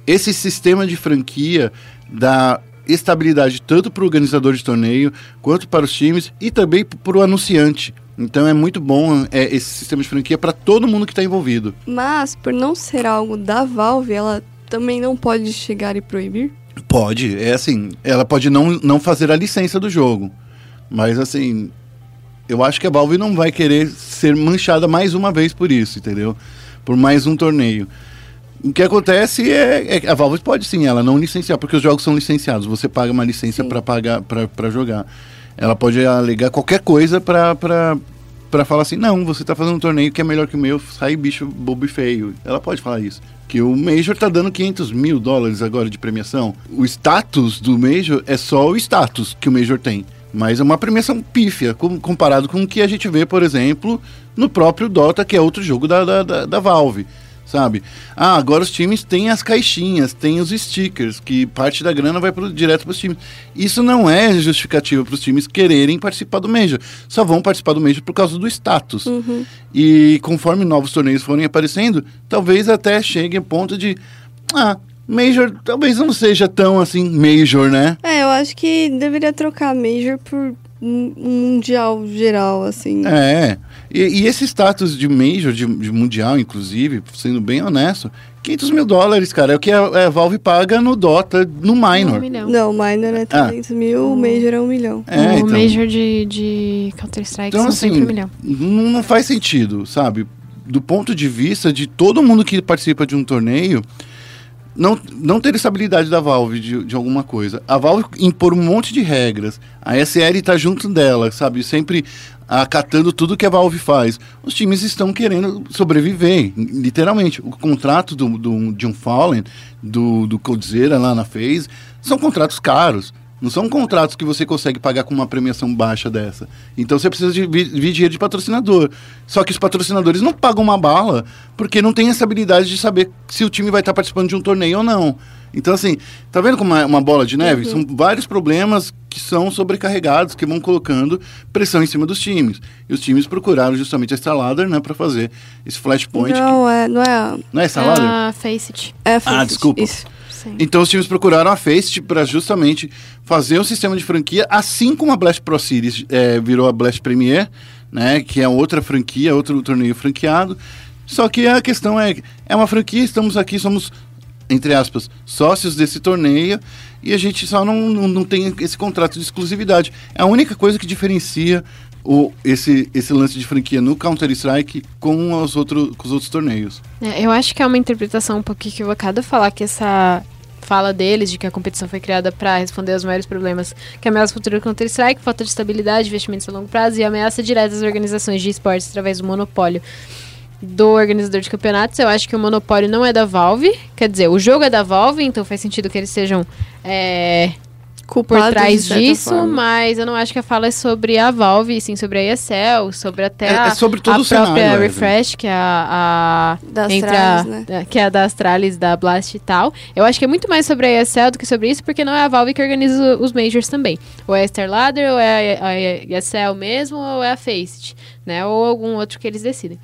Esse sistema de franquia dá estabilidade tanto para o organizador de torneio, quanto para os times e também para o anunciante. Então é muito bom é, esse sistema de franquia para todo mundo que está envolvido. Mas, por não ser algo da Valve, ela também não pode chegar e proibir? Pode, é assim, ela pode não, não fazer a licença do jogo, mas assim, eu acho que a Valve não vai querer ser manchada mais uma vez por isso, entendeu? Por mais um torneio. O que acontece é, é que a Valve pode sim, ela não licenciar, porque os jogos são licenciados, você paga uma licença para pagar para jogar. Ela pode alegar qualquer coisa para para falar assim, não, você tá fazendo um torneio que é melhor que o meu, sai bicho bobo e feio. Ela pode falar isso. Que o Major tá dando 500 mil dólares agora de premiação. O status do Major é só o status que o Major tem. Mas é uma premiação pífia, com- comparado com o que a gente vê, por exemplo, no próprio Dota, que é outro jogo da, da, da Valve. Sabe? Ah, agora os times têm as caixinhas, têm os stickers, que parte da grana vai pro, direto para os times. Isso não é justificativa para os times quererem participar do Major. Só vão participar do Major por causa do status. E conforme novos torneios forem aparecendo, talvez até chegue a ponto de. Ah, Major talvez não seja tão assim Major, né? É, eu acho que deveria trocar Major por mundial geral, assim. É. E, e esse status de Major, de, de Mundial, inclusive, sendo bem honesto, 500 mil dólares, cara, é o que a, a Valve paga no Dota, no Um Minor. milhão. Não, Minor é 300 mil, o Major é um milhão. É, o então. Major de, de Counter-Strike Então, são sempre um assim, milhão. não, não faz sentido, sabe? Do ponto de vista de todo mundo que participa de um torneio, não, não ter estabilidade da Valve de, de alguma coisa. A Valve impor um monte de regras. A SL tá junto dela, sabe? Sempre acatando tudo que a Valve faz. Os times estão querendo sobreviver, literalmente. O contrato do, do, de um Fallen, do, do Coldzera lá na FaZe, são contratos caros. Não são contratos que você consegue pagar com uma premiação baixa dessa. Então você precisa de vi- vir dinheiro de patrocinador. Só que os patrocinadores não pagam uma bala porque não tem essa habilidade de saber se o time vai estar participando de um torneio ou não. Então, assim, tá vendo como é uma bola de neve? São vários problemas que são sobrecarregados, que vão colocando pressão em cima dos times. E os times procuraram justamente a Starladder, né, para fazer esse flashpoint. que- Não, é, não é a... Não é Starladder? Ah, Faceit. É a Faceit, desculpa. Isso. Sim. Então os times procuraram a Faceit para justamente fazer um sistema de franquia, assim como a Blast Pro Series é, virou a Blast Premier, né, que é outra franquia, outro torneio franqueado. Só que a questão é, é uma franquia, estamos aqui, somos, entre aspas, sócios desse torneio e a gente só não, não, não tem esse contrato de exclusividade. É a única coisa que diferencia o, esse, esse lance de franquia no Counter-Strike com os, outro, com os outros torneios. É, eu acho que é uma interpretação um pouco equivocada falar que essa fala deles de que a competição foi criada para responder aos maiores problemas que ameaça o futuro do Counter-Strike, falta de estabilidade, investimentos a longo prazo e ameaça direta às organizações de esportes através do monopólio do organizador de campeonatos. Eu acho que o monopólio não é da Valve, quer dizer, o jogo é da Valve, então faz sentido que eles sejam é, por Culpados, trás disso, forma. mas eu não acho que a fala é sobre a Valve, e sim sobre a ESL, sobre até É- a, é sobre todo a o cenário, própria Evelyn. Refresh, que é a, a Da entre a- Astralis, né? que é a da Astralis, da Blast e tal. Eu acho que é muito mais sobre a ESL do que sobre isso, porque não é a Valve que organiza os Majors também. Ou é a Starladder, ou é a, a ESL mesmo, ou é a Faceit, né? Ou algum outro que eles decidem.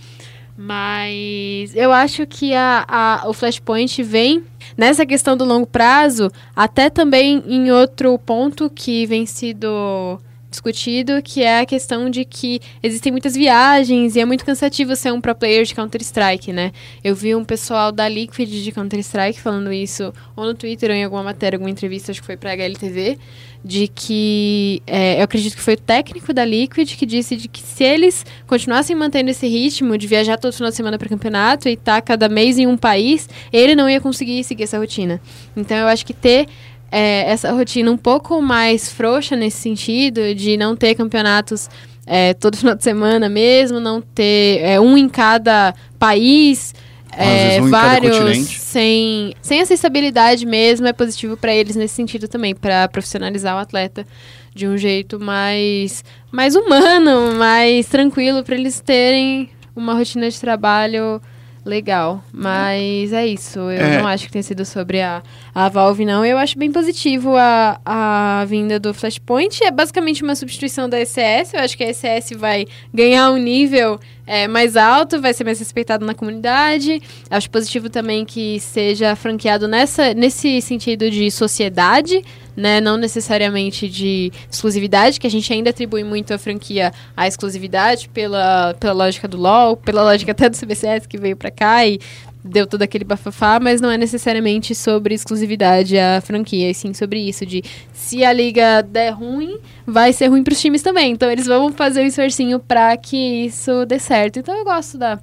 Mas eu acho que a, a- o Flashpoint vem nessa questão do longo prazo, até também em outro ponto que vem sido discutido, que é a questão de que existem muitas viagens e é muito cansativo ser um pro player de Counter-Strike, né? Eu vi um pessoal da Liquid de Counter-Strike falando isso, ou no Twitter, ou em alguma matéria, alguma entrevista, acho que foi pra HLTV, de que é, eu acredito que foi o técnico da Liquid que disse de que se eles continuassem mantendo esse ritmo de viajar todo final de semana para campeonato e estar cada mês em um país, ele não ia conseguir seguir essa rotina. Então eu acho que ter é, essa rotina um pouco mais frouxa nesse sentido, de não ter campeonatos é, todo (laughs) final de semana mesmo, não ter é, um em cada país, vezes um vários sem, sem essa estabilidade mesmo é positivo pra eles nesse sentido também, pra profissionalizar o atleta de um jeito mais, mais humano, mais tranquilo, pra eles terem uma rotina de trabalho legal. Mas é isso, eu É. não acho que tenha sido sobre a, a Valve, não. Eu acho bem positivo a, a vinda do Flashpoint. É basicamente uma substituição da ECS. Eu acho que a ECS vai ganhar um nível é, mais alto, vai ser mais respeitado na comunidade. Acho positivo também que seja franqueado nessa, nesse sentido de sociedade, né? Não necessariamente de exclusividade, que a gente ainda atribui muito a franquia à exclusividade pela, pela lógica do LoL, pela lógica até do CBCS que veio pra cá e deu todo aquele bafafá, mas não é necessariamente sobre exclusividade a franquia, e sim sobre isso, de se a liga der ruim, vai ser ruim pros times também. Então eles vão fazer o esforcinho pra que isso dê certo. Então eu gosto da,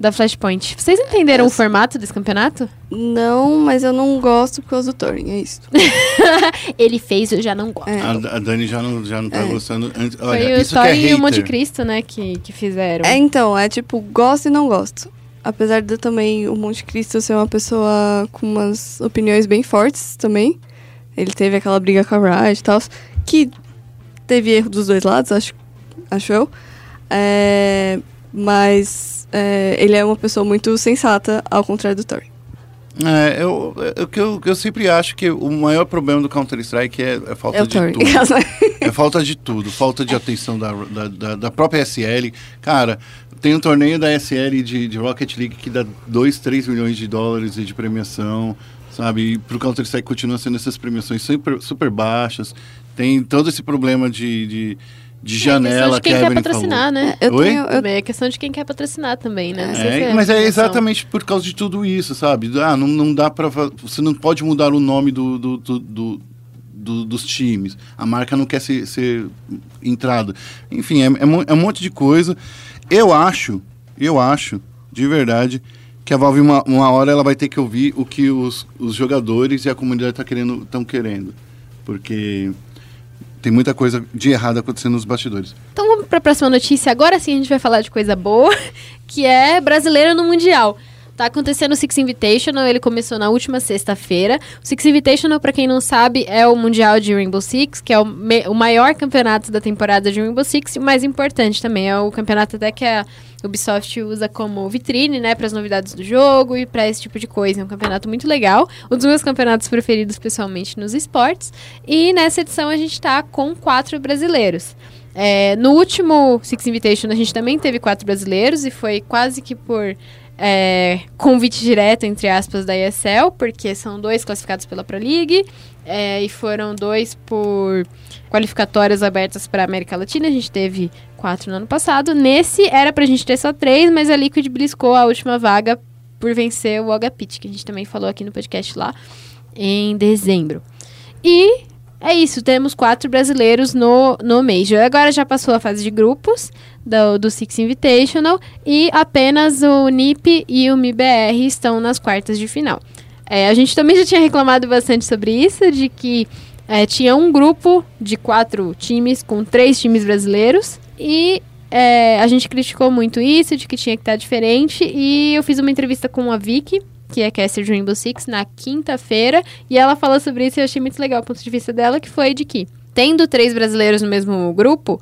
da Flashpoint. Vocês entenderam o formato desse campeonato? Não, mas eu não gosto por causa do Thorin, é isso. (laughs) Ele fez, eu já não gosto. É. A, a Dani já não, já não tá É. gostando. Antes, Foi olha, o isso que é Thor e o Monte. Cristo, né, que, que fizeram. É, então, é tipo, gosto e não gosto. Apesar de eu também o Monte Cristo ser uma pessoa com umas opiniões bem fortes também. Ele teve aquela briga com a Riot e tal, que teve erro dos dois lados, acho, acho eu. É, mas é, ele é uma pessoa muito sensata, ao contrário do Thor. É, eu, eu, que eu, que eu sempre acho que o maior problema do Counter-Strike é, é falta É o de Thor. tudo. (laughs) É falta de tudo. Falta de atenção da, da, da, da própria SL. Cara, tem um torneio da SL de, de Rocket League que dá 2, 3 milhões de dólares de premiação, sabe? E pro Counter-Strike continua sendo essas premiações super, super baixas. Tem todo esse problema de, de, de É janela questão de quem que a quer Evelyn patrocinar, falou. né? Eu Oi? tenho, eu, é questão de quem quer patrocinar também, né? É, é mas é exatamente por causa de tudo isso, sabe? Ah, não, não dá pra. fa- Você não pode mudar o nome do, do, do- do- do- dos times. A marca não quer ser, ser entrada. Enfim, é, é é um monte de coisa. Eu acho, eu acho, de verdade, que a Valve, uma, uma hora, ela vai ter que ouvir o que os, os jogadores e a comunidade estão querendo, tão querendo. Porque tem muita coisa de errado acontecendo nos bastidores. Então vamos para a próxima notícia. Agora sim a gente vai falar de coisa boa, (laughs) que é brasileiro no Mundial. Tá acontecendo o Six Invitational, ele começou na última sexta-feira. O Six Invitational, para quem não sabe, é o Mundial de Rainbow Six, que é o, o maior campeonato da temporada de Rainbow Six e o mais importante também. É o campeonato até que a Ubisoft usa como vitrine, né, para as novidades do jogo e para esse tipo de coisa. É um campeonato muito legal, um dos meus campeonatos preferidos, pessoalmente, nos esportes. E nessa edição a gente tá com quatro brasileiros. É, no último Six Invitation a gente também teve quatro brasileiros e foi quase que por é, convite direto, entre aspas, da ESL, porque são dois classificados pela Pro League é, e foram dois por qualificatórias abertas para América Latina. A gente teve quatro no ano passado. Nesse era pra gente ter só três, mas a Liquid bliscou a última vaga por vencer o Agapit, que a gente também falou aqui no podcast lá em dezembro. E é isso, temos quatro brasileiros no, no Major. Agora já passou a fase de grupos do, do Six Invitational e apenas o NIP e o MIBR estão nas quartas de final. É, a gente também já tinha reclamado bastante sobre isso, de que é, tinha um grupo de quatro times com três times brasileiros e é, a gente criticou muito isso, de que tinha que estar diferente. E eu fiz uma entrevista com a Vicky, que é caster de Rainbow Six, na quinta-feira. E ela falou sobre isso e eu achei muito legal o ponto de vista dela, que foi de que, tendo três brasileiros no mesmo grupo,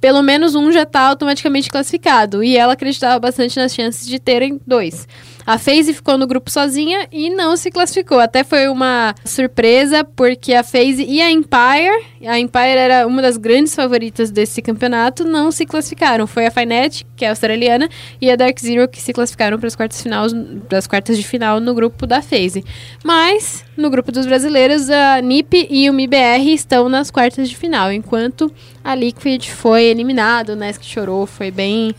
pelo menos um já está automaticamente classificado. E ela acreditava bastante nas chances de terem dois. A FaZe ficou no grupo sozinha e não se classificou. Até foi uma surpresa, porque a FaZe e a Empire, a Empire era uma das grandes favoritas desse campeonato, não se classificaram. Foi a Finet, que é australiana, e a Dark Zero que se classificaram para as quartas, finais, quartas de final no grupo da FaZe. Mas, no grupo dos brasileiros, a NiP e o MIBR estão nas quartas de final, enquanto a Liquid foi eliminada, o Nesk chorou, foi bem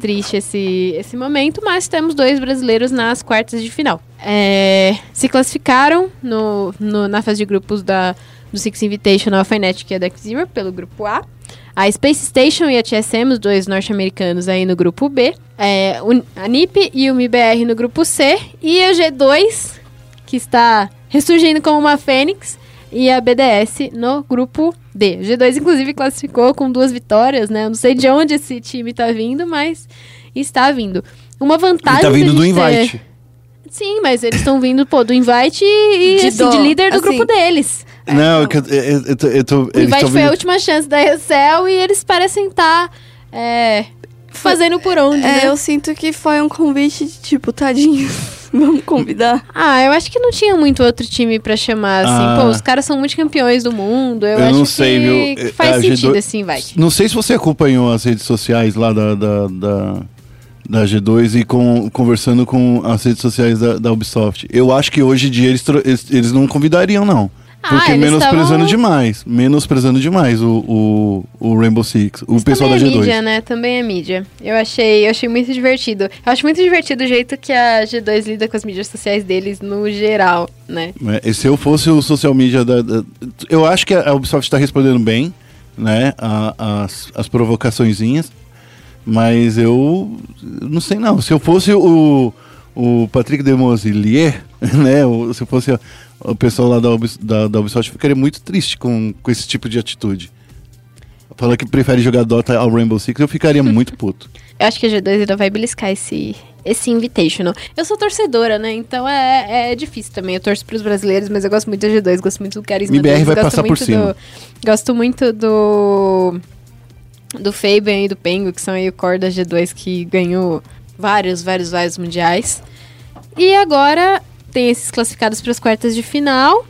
triste esse, esse momento, mas temos dois brasileiros nas quartas de final. É, se classificaram no, no- na fase de grupos da, do Six Invitational, a Fnatic e a Deck Zero, pelo grupo A. A Space Station e a TSM, os dois norte-americanos, aí no grupo B. É, a NiP e o MIBR no grupo C. E a G2, que está ressurgindo como uma fênix, e a BDS no grupo D. O G2, inclusive, classificou com duas vitórias, né? Eu não sei de onde esse time tá vindo, mas está vindo. Uma vantagem. Ele tá vindo do gente ter- invite. Sim, mas eles estão vindo, pô, do invite e De assim, dó, de líder do assim. grupo deles. Não, eu, eu, eu, eu tô- eu tô. O invite foi a última chance da Excel e eles parecem estar fazendo por onde, É, né? eu sinto que foi um convite de tipo, tadinho, (laughs) vamos convidar. Ah, eu acho que não tinha muito outro time pra chamar, assim. Ah. Pô, os caras são multicampeões do mundo. Eu, Eu acho não sei, que, viu? É, faz a sentido G2 esse invite. Não sei se você acompanhou as redes sociais lá da, da, da, da G2 e com, conversando com as redes sociais da, da Ubisoft. Eu acho que hoje em dia eles, eles, eles não convidariam, não. Ah, Porque eles menosprezando tavam- demais. Menosprezando demais o, o, o Rainbow Six. O Mas pessoal da também G2. é mídia, né? Também é mídia. Eu achei, eu achei muito divertido. Eu acho muito divertido o jeito que a G2 lida com as mídias sociais deles no geral, né? É, e se eu fosse o social media da, da- eu acho que a Ubisoft está respondendo bem, né, a- as, as provocaçõezinhas, mas eu não sei não. Se eu fosse o, o Patrick Demosilier, (laughs) né, o- se eu fosse o, o pessoal lá da, Ubis- da, da Ubisoft, eu ficaria muito triste com, com esse tipo de atitude. Falando que prefere jogar Dota ao Rainbow Six, eu ficaria (laughs) muito puto. Eu acho que a G2 ainda vai beliscar esse, esse Invitational. Eu sou torcedora, né? Então é, é difícil também. Eu torço pros brasileiros, mas eu gosto muito da G2, gosto muito do carisma MBR deles. vai passar por cima. do- gosto muito do... Do Fabian e do Pengo, que são aí o core da G2, que ganhou vários, vários, vários mundiais. E agora tem esses classificados para as quartas de final.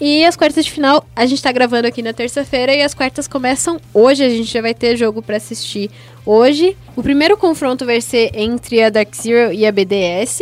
E as quartas de final, a gente tá gravando aqui na terça-feira e as quartas começam hoje. A gente já vai ter jogo para assistir hoje. O primeiro confronto vai ser entre a Dark Zero e a BDS.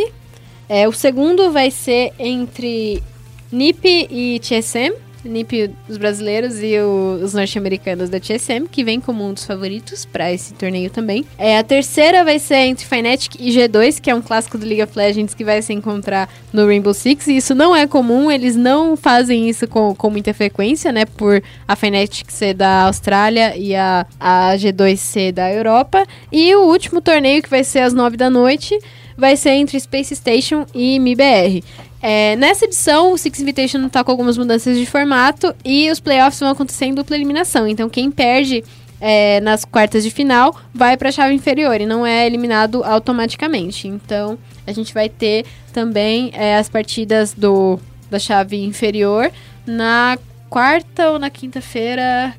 É, o segundo vai ser entre NiP e TSM. NiP, os brasileiros, e os norte-americanos da TSM, que vem como um dos favoritos para esse torneio também. É, a terceira vai ser entre Fnatic e G2, que é um clássico do League of Legends que vai se encontrar no Rainbow Six. E isso não é comum, eles não fazem isso com, com muita frequência, né? Por a Fnatic ser da Austrália e a, a G2 ser da Europa. E o último torneio, que vai ser às nove da noite, vai ser entre Space Station e MIBR. É, nessa edição, o Six Invitation tá com algumas mudanças de formato e os playoffs vão acontecer em dupla eliminação. Então, quem perde é, nas quartas de final vai para a chave inferior e não é eliminado automaticamente. Então, a gente vai ter também é, as partidas do, da chave inferior na quarta ou na quinta-feira.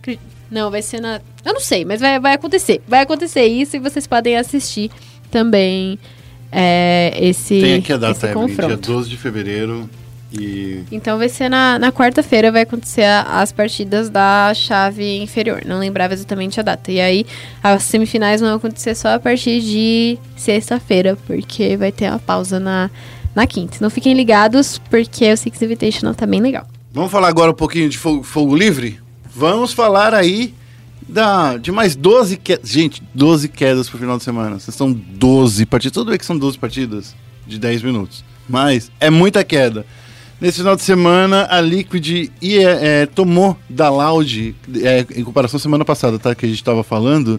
Não, vai ser na. Eu não sei, mas vai, vai acontecer. Vai acontecer isso e vocês podem assistir também é, esse, Tem aqui a data, esse Evelyn, dia confronto. 12 de fevereiro. E Então vai ser na, na quarta-feira, vai acontecer a- as partidas da chave inferior. Não lembrava exatamente a data. E aí, as semifinais vão acontecer só a partir de sexta-feira, porque vai ter uma pausa na, na quinta. Não fiquem ligados, porque o Six Invitational tá bem legal. Vamos falar agora um pouquinho de fogo, fogo livre? Vamos falar aí da, de mais 12 quedas. Gente, 12 quedas pro final de semana. São 12 partidas. Tudo bem que são 12 partidas de 10 minutos. Mas é muita queda. Nesse final de semana, a Liquid e, é, tomou da Loud, é, em comparação à semana passada, tá? Que a gente estava falando,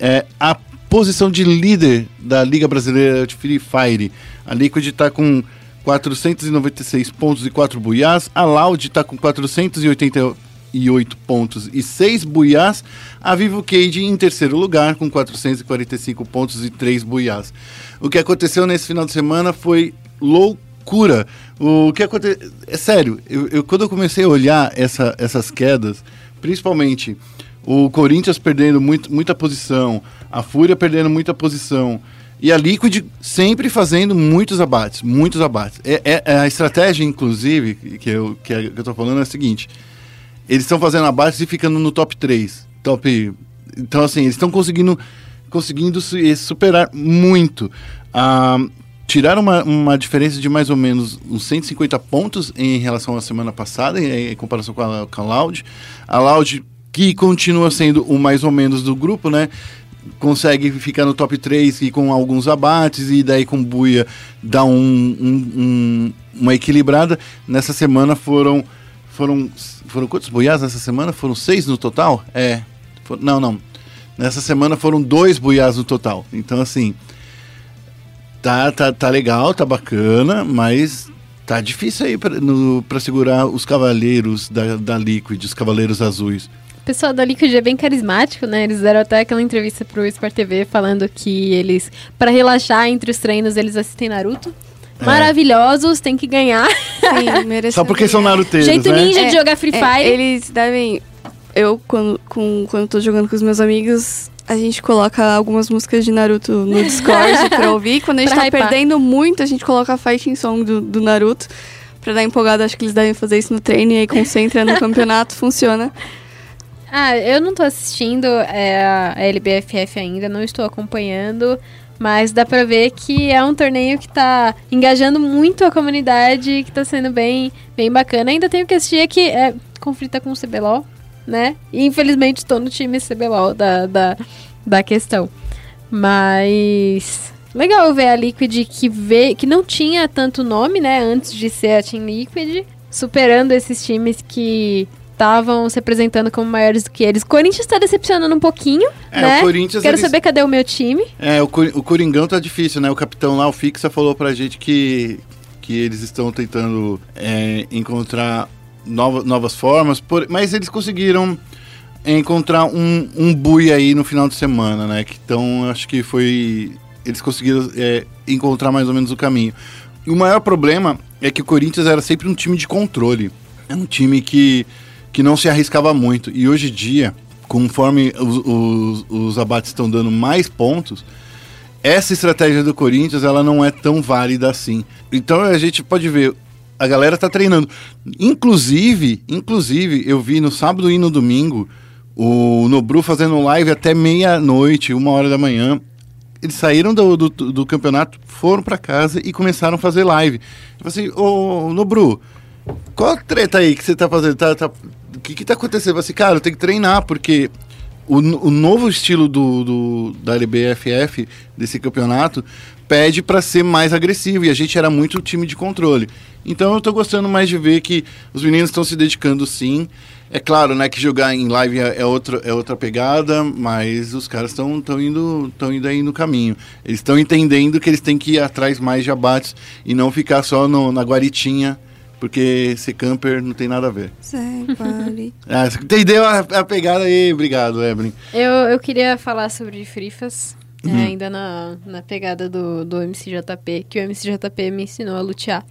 é, a posição de líder da Liga Brasileira de Free Fire. A Liquid está com 496 pontos e 4 buiás. A Loud está com 488 pontos e 6 buiás. A Vivo Cage em terceiro lugar com 445 pontos e 3 buiás. O que aconteceu nesse final de semana foi loucura. O que aconteceu... É sério, eu, eu- quando eu comecei a olhar essa- essas quedas, principalmente o Corinthians perdendo muito, muita posição, a Fúria perdendo muita posição. E a Liquid sempre fazendo muitos abates, muitos abates. É, é- é a estratégia, inclusive, que eu, que eu tô falando é a seguinte: eles estão fazendo abates e ficando no top 3. Top. Então, assim, eles estão conseguindo, conseguindo se superar muito. Ah, tiraram uma, uma diferença de mais ou menos uns 150 pontos em relação à semana passada, em, em comparação com a, com a Loud. A Loud, que continua sendo o mais ou menos do grupo, né? Consegue ficar no top 3 e com alguns abates, e daí com Buia dá um, um- um- uma equilibrada. Nessa semana foram. Foram, foram quantos buiás nessa semana? Foram seis no total? É. For- não, não. Nessa semana foram dois buiás no total. Então, assim. Tá, tá, tá legal, tá bacana, mas tá difícil aí pra segurar os cavaleiros da, da Liquid, os cavaleiros azuis. O pessoal da Liquid é bem carismático, né? Eles deram até aquela entrevista pro Sport TV falando que eles, pra relaxar entre os treinos, eles assistem Naruto. Maravilhosos, tem que ganhar. Sim, (laughs) Só porque são naruteiros, Jeito né? ninja de É, jogar Free É, Fire. eles devem. Eu, quando, com, quando tô jogando com os meus amigos, a gente coloca algumas músicas de Naruto no Discord (laughs) pra ouvir. Quando a gente Pra tá hypar. perdendo muito, a gente coloca a fighting song do, do Naruto. Pra dar empolgada, acho que eles devem fazer isso no treino e aí concentra no (laughs) campeonato, funciona. Ah, eu não tô assistindo é, a LBFF ainda, não estou acompanhando, mas dá pra ver que é um torneio que tá engajando muito a comunidade, que tá sendo bem, bem bacana. Ainda tenho que assistir é que é conflita com o CBLOL, né? E infelizmente estou no time CBLOL da, da, da questão. Mas legal ver a Liquid que vê que não tinha tanto nome, né, antes de ser a Team Liquid, superando esses times que estavam se apresentando como maiores do que eles. Corinthians tá decepcionando um pouquinho, É, né? o Corinthians, Quero eles- saber cadê o meu time. É, o, Cor- o Coringão tá difícil, né? O capitão lá, o Fixa, falou pra gente que, que eles estão tentando é, encontrar nova, novas formas, por- mas eles conseguiram encontrar um, um bui aí no final de semana, né? Que, então, acho que foi... Eles conseguiram é, encontrar mais ou menos o caminho. E o maior problema é que o Corinthians era sempre um time de controle. É um time que, que não se arriscava muito. E hoje em dia, conforme os, os, os abates estão dando mais pontos, essa estratégia do Corinthians ela não é tão válida assim. Então a gente pode ver, a galera tá treinando. Inclusive, inclusive, eu vi no sábado e no domingo o Nobru fazendo live até meia-noite, uma hora da manhã. Eles saíram do, do, do campeonato, foram pra casa e começaram a fazer live. Eu falei assim, ô Nobru, qual a treta aí que você tá fazendo? Tá, tá- que que tá acontecendo? Assim, cara, eu tenho que treinar, porque o, o novo estilo do, do- da LBFF, desse campeonato, pede para ser mais agressivo. E a gente era muito time de controle. Então eu tô gostando mais de ver que os meninos estão se dedicando sim. É claro, né, que jogar em live é, é outra, é outra pegada, mas os caras estão tão indo, tão indo aí no caminho. Eles estão entendendo que eles têm que ir atrás mais de abates e não ficar só no- na guaritinha, porque ser camper não tem nada a ver. Vale. (laughs) Ah, entendeu a, a pegada aí? Obrigado, Evelyn. Eu, eu queria falar sobre Frifas, é, Uhum. ainda na, na pegada do, do MCJP, que o MCJP me ensinou a lutear.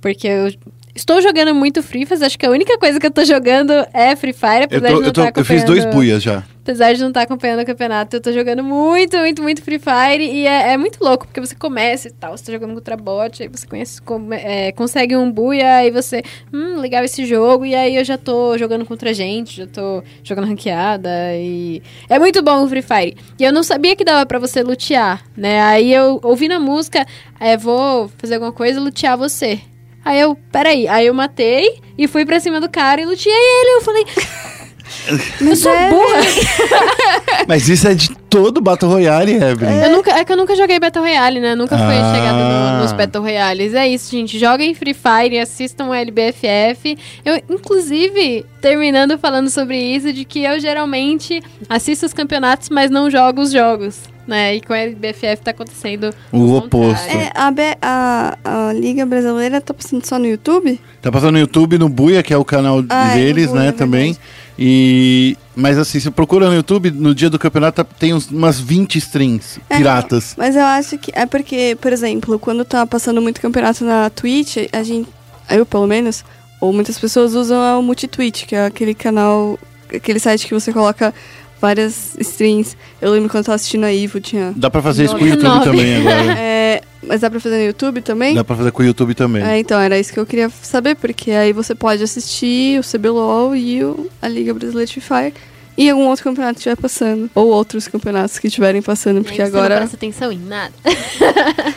Porque eu estou jogando muito Frifas, acho que a única coisa que eu tô jogando é Free Fire, Eu, apesar tô- de não eu, tô- estar eu fiz dois buias já. Apesar de não estar acompanhando o campeonato, eu tô jogando muito, muito, muito Free Fire e é, é muito louco, porque você começa e tal, você tá jogando contra bot, aí você conhece, é, consegue um buia, aí você, hum, legal esse jogo, e aí eu já tô jogando contra gente, já tô jogando ranqueada e... É muito bom o Free Fire. E eu não sabia que dava pra você lutear, né? Aí eu, ouvindo a música, é, vou fazer alguma coisa, lutear você. Aí eu, peraí, aí eu matei e fui pra cima do cara e luteei ele, eu falei... Eu sou é- burra. (laughs) Mas isso é de todo Battle Royale, Evelyn. Eu nunca, é que eu nunca joguei Battle Royale, né? Nunca fui Ah. chegada no- nos Battle Royales. É isso, gente. Joguem Free Fire, assistam a LBFF. Eu, inclusive, terminando falando sobre isso, de que eu geralmente assisto os campeonatos, mas não jogo os jogos. Né? E com a LBFF tá acontecendo O oposto. É, a, B- a, a Liga Brasileira tá passando só no YouTube? Tá passando no YouTube, no Buia, que é o canal Ah, é, deles, no Buia, né, é também. E mas assim, você procura no YouTube, no dia do campeonato tá- tem uns- umas 20 streams É, piratas. Mas eu acho que é porque, por exemplo, quando tá passando muito campeonato na Twitch, a gente, eu pelo menos, ou muitas pessoas usam o Multitwitch, que é aquele canal, aquele site que você coloca várias streams. Eu lembro quando eu tava assistindo a Ivo, tinha. Dá pra fazer isso com o. YouTube Nove. também agora. (laughs) É, mas dá pra fazer no YouTube também? Dá pra fazer com o YouTube também. É, então, era isso que eu queria saber, porque aí você pode assistir o CBLOL e o, a Liga Brasileira de Fire e algum outro campeonato que estiver passando. Ou outros campeonatos que estiverem passando, porque Aí você não agora. presta atenção em nada. (laughs)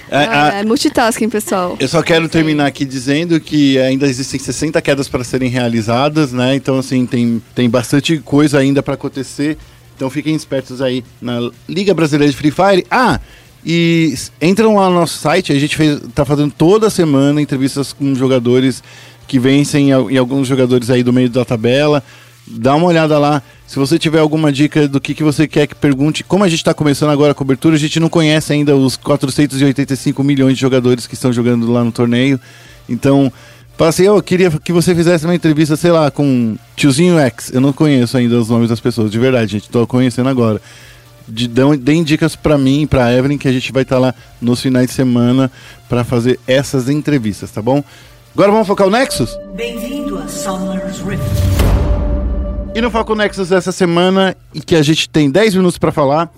É, Ah, a- é multitasking, pessoal. Eu só quero terminar aqui dizendo que ainda existem 60 quedas para serem realizadas, né? Então, assim, tem, tem bastante coisa ainda para acontecer. Então, fiquem espertos aí na Liga Brasileira de Free Fire. Ah, e entram lá no nosso site, a gente fez, tá fazendo toda semana entrevistas com jogadores que vencem e alguns jogadores aí do meio da tabela. Dá uma olhada lá. Se você tiver alguma dica do que, que você quer que pergunte, como a gente está começando agora a cobertura, a gente não conhece ainda os 485 milhões de jogadores que estão jogando lá no torneio. Então, fala assim, eu queria que você fizesse uma entrevista, sei lá, com Tiozinho X. Eu não conheço ainda os nomes das pessoas, de verdade, gente. Tô conhecendo agora. de, deem dicas pra mim e pra Evelyn que a gente vai estar lá nos finais de semana pra fazer essas entrevistas, tá bom? Agora vamos focar o Nexus? Bem-vindo a Summer's Rift. E no Foco Nexus dessa semana, e que a gente tem 10 minutos pra falar,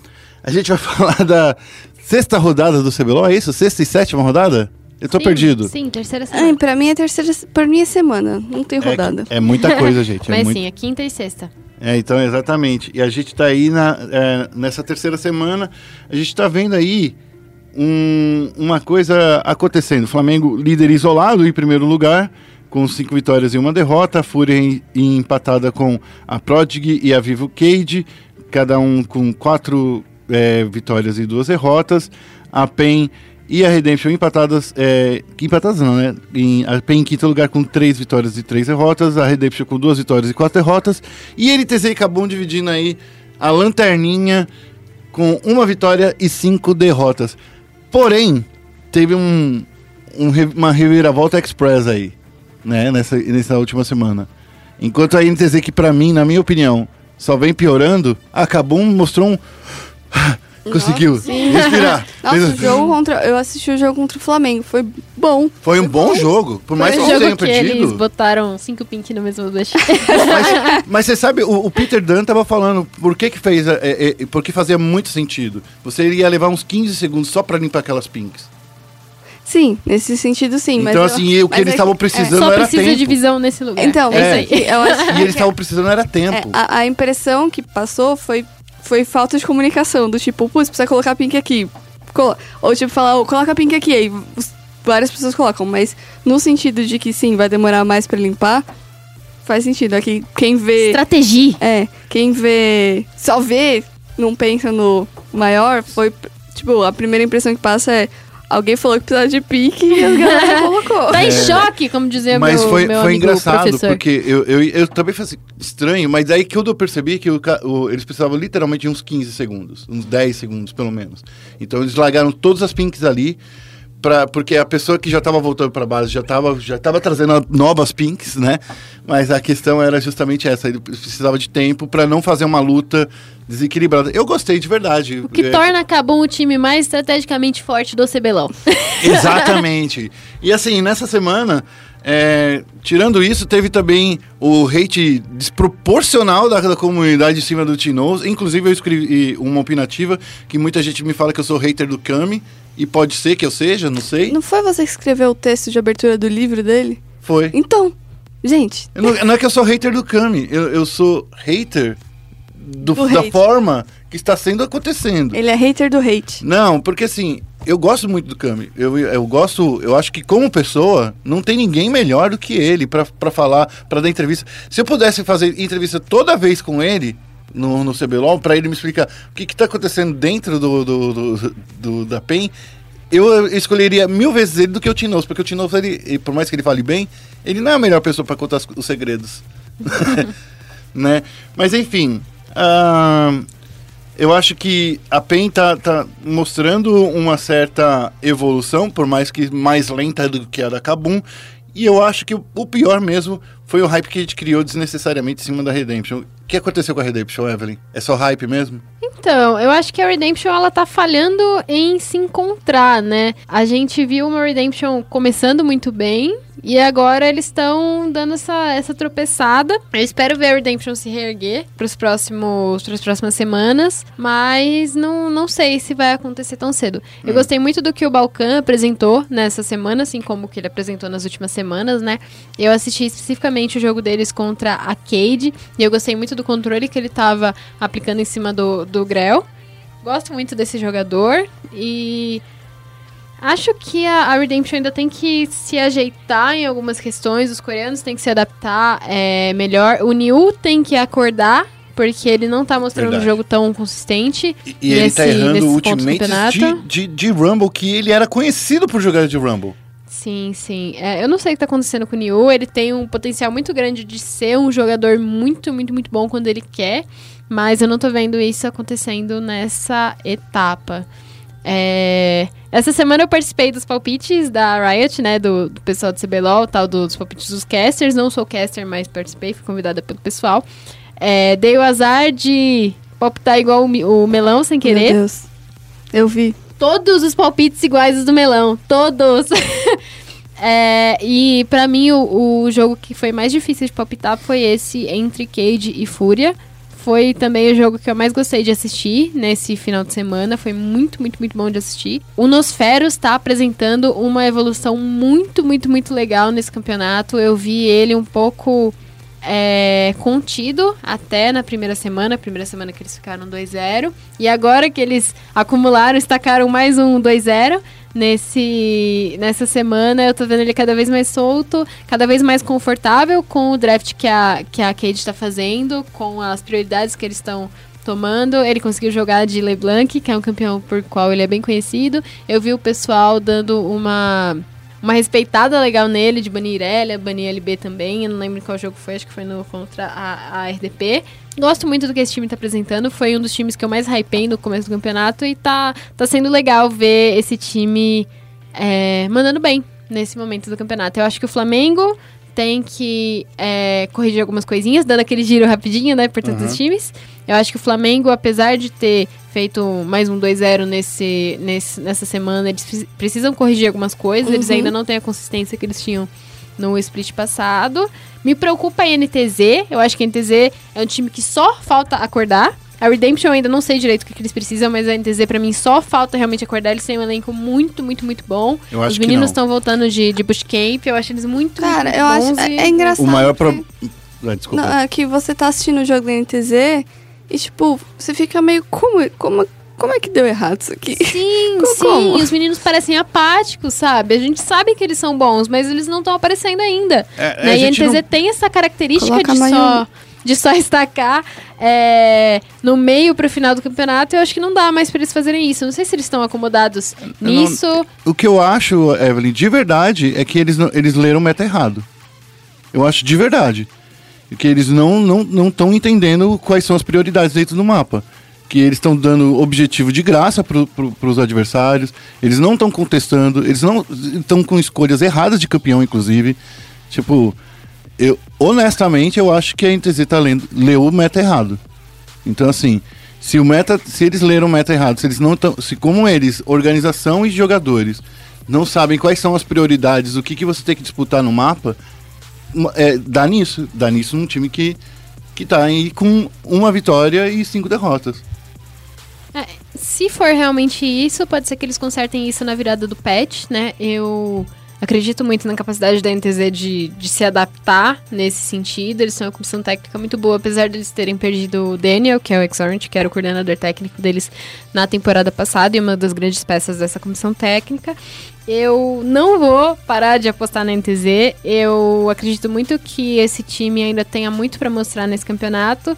a gente vai (laughs) falar da sexta rodada do CBLOL, é isso? Sexta e sétima rodada? Eu tô Sim, perdido. Sim, terceira Ai, semana. pra mim é terceira. Pra mim é semana. Não tem É, rodada. que- é muita coisa, (laughs) gente. É Mas muito- sim, é quinta e sexta. É, então, exatamente. E a gente tá aí na, é, nessa terceira semana, a gente tá vendo aí um- uma coisa acontecendo. Flamengo líder isolado em primeiro lugar, com cinco vitórias e uma derrota. A Fúria em- em empatada com a Prodigy e a Vivo Cage, cada um com quatro é, vitórias e duas derrotas. A PEN e a Redemption empatadas, é, empatadas não, né? Em, a PEN em quinto lugar com três vitórias e três derrotas, a Redemption com duas vitórias e quatro derrotas, e NTZ e Cabum dividindo aí a lanterninha com uma vitória e cinco derrotas. Porém, teve um, um uma reviravolta express aí, né? Nessa, nessa última semana. Enquanto a NTZ, que pra mim, na minha opinião, só vem piorando, a Cabum mostrou um... Conseguiu sim. respirar. (laughs) Nossa, o jogo contra. Eu assisti o jogo contra o Flamengo. Foi bom. Foi um bom jogo, por mais Foi que o eles tenham jogo que eles perdido. botaram cinco pink no mesmo duche. (laughs) Mas, mas você sabe, o, o Peter Dunn tava falando por que que fez, é, é, é, porque fazia muito sentido. Você iria levar uns 15 segundos só pra limpar aquelas pinks. Sim, nesse sentido sim. mas Então, eu- assim, o que eles é estavam é. precisando Só era precisa tempo. de visão nesse lugar. Então, é isso aí. eu acho E eles estavam precisando era É, tempo. a, a impressão que passou foi, foi falta de comunicação, do tipo, putz, precisa colocar pink aqui. Colo- Ou tipo, falar, "Ô, coloca pink aqui, aí várias pessoas colocam, mas no sentido de que sim, vai demorar mais pra limpar, faz sentido. Aqui, quem vê. Estratégia. É, quem vê. Só vê, não pensa no maior, foi. Tipo, a primeira impressão que passa é. Alguém falou que precisava de pique e a galera (laughs) colocou. Tá em choque, como dizia Mas meu, foi, meu foi amigo engraçado, professor. porque eu, eu, eu também falei assim, estranho, mas daí que eu percebi que o o- eles precisavam literalmente de uns 15 segundos, uns 10 segundos pelo menos. Então eles largaram todas as pinks ali, pra, porque a pessoa que já estava voltando para base já estava já tava trazendo novas pinks, né? Mas a questão era justamente essa, ele precisava de tempo para não fazer uma luta desequilibrada. Eu gostei de verdade. O que É, torna a Cabum o time mais estrategicamente forte do CBLOL. (laughs) Exatamente. e assim, nessa semana, é, tirando isso, teve também o hate desproporcional da, da comunidade em cima do Tinoz. Inclusive, eu escrevi uma opinativa que muita gente me fala que eu sou hater do Kami. E pode ser que eu seja, não sei. Não foi você que escreveu o texto de abertura do livro dele? Foi. Então, gente, não, não é que eu sou hater do Kami, eu, eu sou hater do- Do da hate. forma que está sendo acontecendo. ele é hater do hate. Não, porque assim, eu gosto muito do Kami. Eu, eu gosto, eu acho que como pessoa, não tem ninguém melhor do que ele pra falar, pra dar entrevista. Se eu pudesse fazer entrevista toda vez com ele no, no CBLOL, pra ele me explicar o que que tá acontecendo dentro do, do, do- do- da PEN, eu escolheria mil vezes ele do que o Tinoz, porque o Tinoz, ele, por mais que ele fale bem, ele não é a melhor pessoa pra contar os, os segredos. (laughs) né? Mas enfim, ah, eu acho que a PEN tá, tá mostrando uma certa evolução, por mais que mais lenta do que a da Kabum. E eu acho que o pior mesmo foi o hype que a gente criou desnecessariamente em cima da Redemption. O que aconteceu com a Redemption, Evelyn? É só hype mesmo? Então, eu acho que a Redemption ela tá falhando em se encontrar, né? A gente viu uma Redemption começando muito bem e agora eles estão dando essa, essa tropeçada. Eu espero ver a Redemption se reerguer pros próximos pras próximas semanas, mas não, não sei se vai acontecer tão cedo. Eu gostei muito do que o Balkan apresentou nessa semana, assim como que ele apresentou nas últimas semanas, né? Eu assisti especificamente o jogo deles contra a Cade e eu gostei muito do controle que ele tava aplicando em cima do, do Grell. Gosto muito desse jogador e acho que a, Redemption ainda tem que se ajeitar em algumas questões. Os coreanos têm que se adaptar é, melhor. O Niu tem que acordar. Porque ele não tá mostrando Verdade. um jogo tão consistente. E, e ele tá nesse- errando nesse campeonato. de, de, de Rumble, que ele era conhecido por jogar de Rumble. Sim, sim. É, eu não sei o que tá acontecendo com o Niu. Ele tem um potencial muito grande de ser um jogador muito, muito, muito bom quando ele quer. Mas eu não tô vendo isso acontecendo nessa etapa. É, Essa semana eu participei dos palpites da Riot, né? Do, do pessoal do CBLOL, tal, dos palpites dos casters. Não sou caster, mas participei, fui convidada pelo pessoal. É, dei o azar de palpitar igual o, o melão sem Meu querer. Deus. Eu vi. Todos os palpites iguais os do melão. Todos. (laughs) É, e pra mim, o, o jogo que foi mais difícil de palpitar foi esse entre Cade e Fúria. Foi também o jogo que eu mais gostei de assistir nesse final de semana. Foi muito, muito, muito bom de assistir. O Nosferos está apresentando uma evolução muito, muito, muito legal nesse campeonato. Eu vi ele um pouco é, contido até na primeira semana. Primeira semana que eles ficaram 2-0. E agora que eles acumularam, estacaram mais um 2-0. Nesse, nessa semana eu tô vendo ele cada vez mais solto, cada vez mais confortável com o draft que a, que a Cade está fazendo, com as prioridades que eles estão tomando. Ele conseguiu jogar de LeBlanc, que é um campeão por qual ele é bem conhecido. Eu vi o pessoal dando uma, uma respeitada legal nele, de banir Irelia, banir LB também. Eu não lembro qual jogo foi, acho que foi no contra a, a RDP. Gosto muito do que esse time tá apresentando. Foi um dos times que eu mais hypei no começo do campeonato e tá, tá sendo legal ver esse time é, mandando bem nesse momento do campeonato. Eu acho que o Flamengo tem que é, corrigir algumas coisinhas, dando aquele giro rapidinho, né, por todos Uhum. os times. Eu acho que o Flamengo, apesar de ter feito mais um 2-0 nesse, nesse, nessa semana, eles pre- precisam corrigir algumas coisas. Eles Uhum. ainda não têm a consistência que eles tinham no split passado. Me preocupa a NTZ. Eu acho que a NTZ é um time que só falta acordar. A Redemption eu ainda não sei direito o que, que eles precisam, mas a NTZ pra mim só falta realmente acordar. Eles têm um elenco muito, muito, muito bom. Eu acho Os meninos estão voltando de, de bootcamp. Eu acho eles muito, Cara, muito eu acho. bons É, e- é engraçado. O maior porque- problema. Desculpa. Não, é que você tá assistindo o jogo da NTZ e, tipo, você fica meio. Como, como, como é que deu errado isso aqui? Sim, (laughs) Co- sim. como? Os meninos parecem apáticos, sabe? A gente sabe que eles são bons, mas eles não estão aparecendo ainda. É, né? a E a gente NTZ não- tem essa característica Coloca de só. De só (laughs) estacar é, no meio pro final do campeonato. Eu acho que não dá mais pra eles fazerem isso. Não sei se eles estão acomodados não- nisso. O que eu acho, Evelyn, de verdade, é que eles, não- eles leram o meta errado. Eu acho de verdade. Que eles não estão não, não entendendo quais são as prioridades dentro do mapa. Que eles estão dando objetivo de graça para pro, os adversários. Eles não estão contestando. Eles não estão com escolhas erradas de campeão, inclusive. Tipo, eu honestamente eu acho que a NTZ tá lendo, leu o meta errado. Então, assim, se o meta, se eles leram o meta errado, se eles não estão, se como eles, organização e jogadores, não sabem quais são as prioridades, o que, que você tem que disputar no mapa, ma- é, dá nisso, dá nisso num time que que tá aí com uma vitória e cinco derrotas. É, se for realmente isso, pode ser que eles consertem isso na virada do patch, né? Eu acredito muito na capacidade da NTZ de, de se adaptar nesse sentido. Eles são uma comissão técnica muito boa, apesar deles terem perdido o Daniel, que é o Exorant, que era o coordenador técnico deles na temporada passada e uma das grandes peças dessa comissão técnica. Eu não vou parar de apostar na NTZ. Eu acredito muito que esse time ainda tenha muito para mostrar nesse campeonato.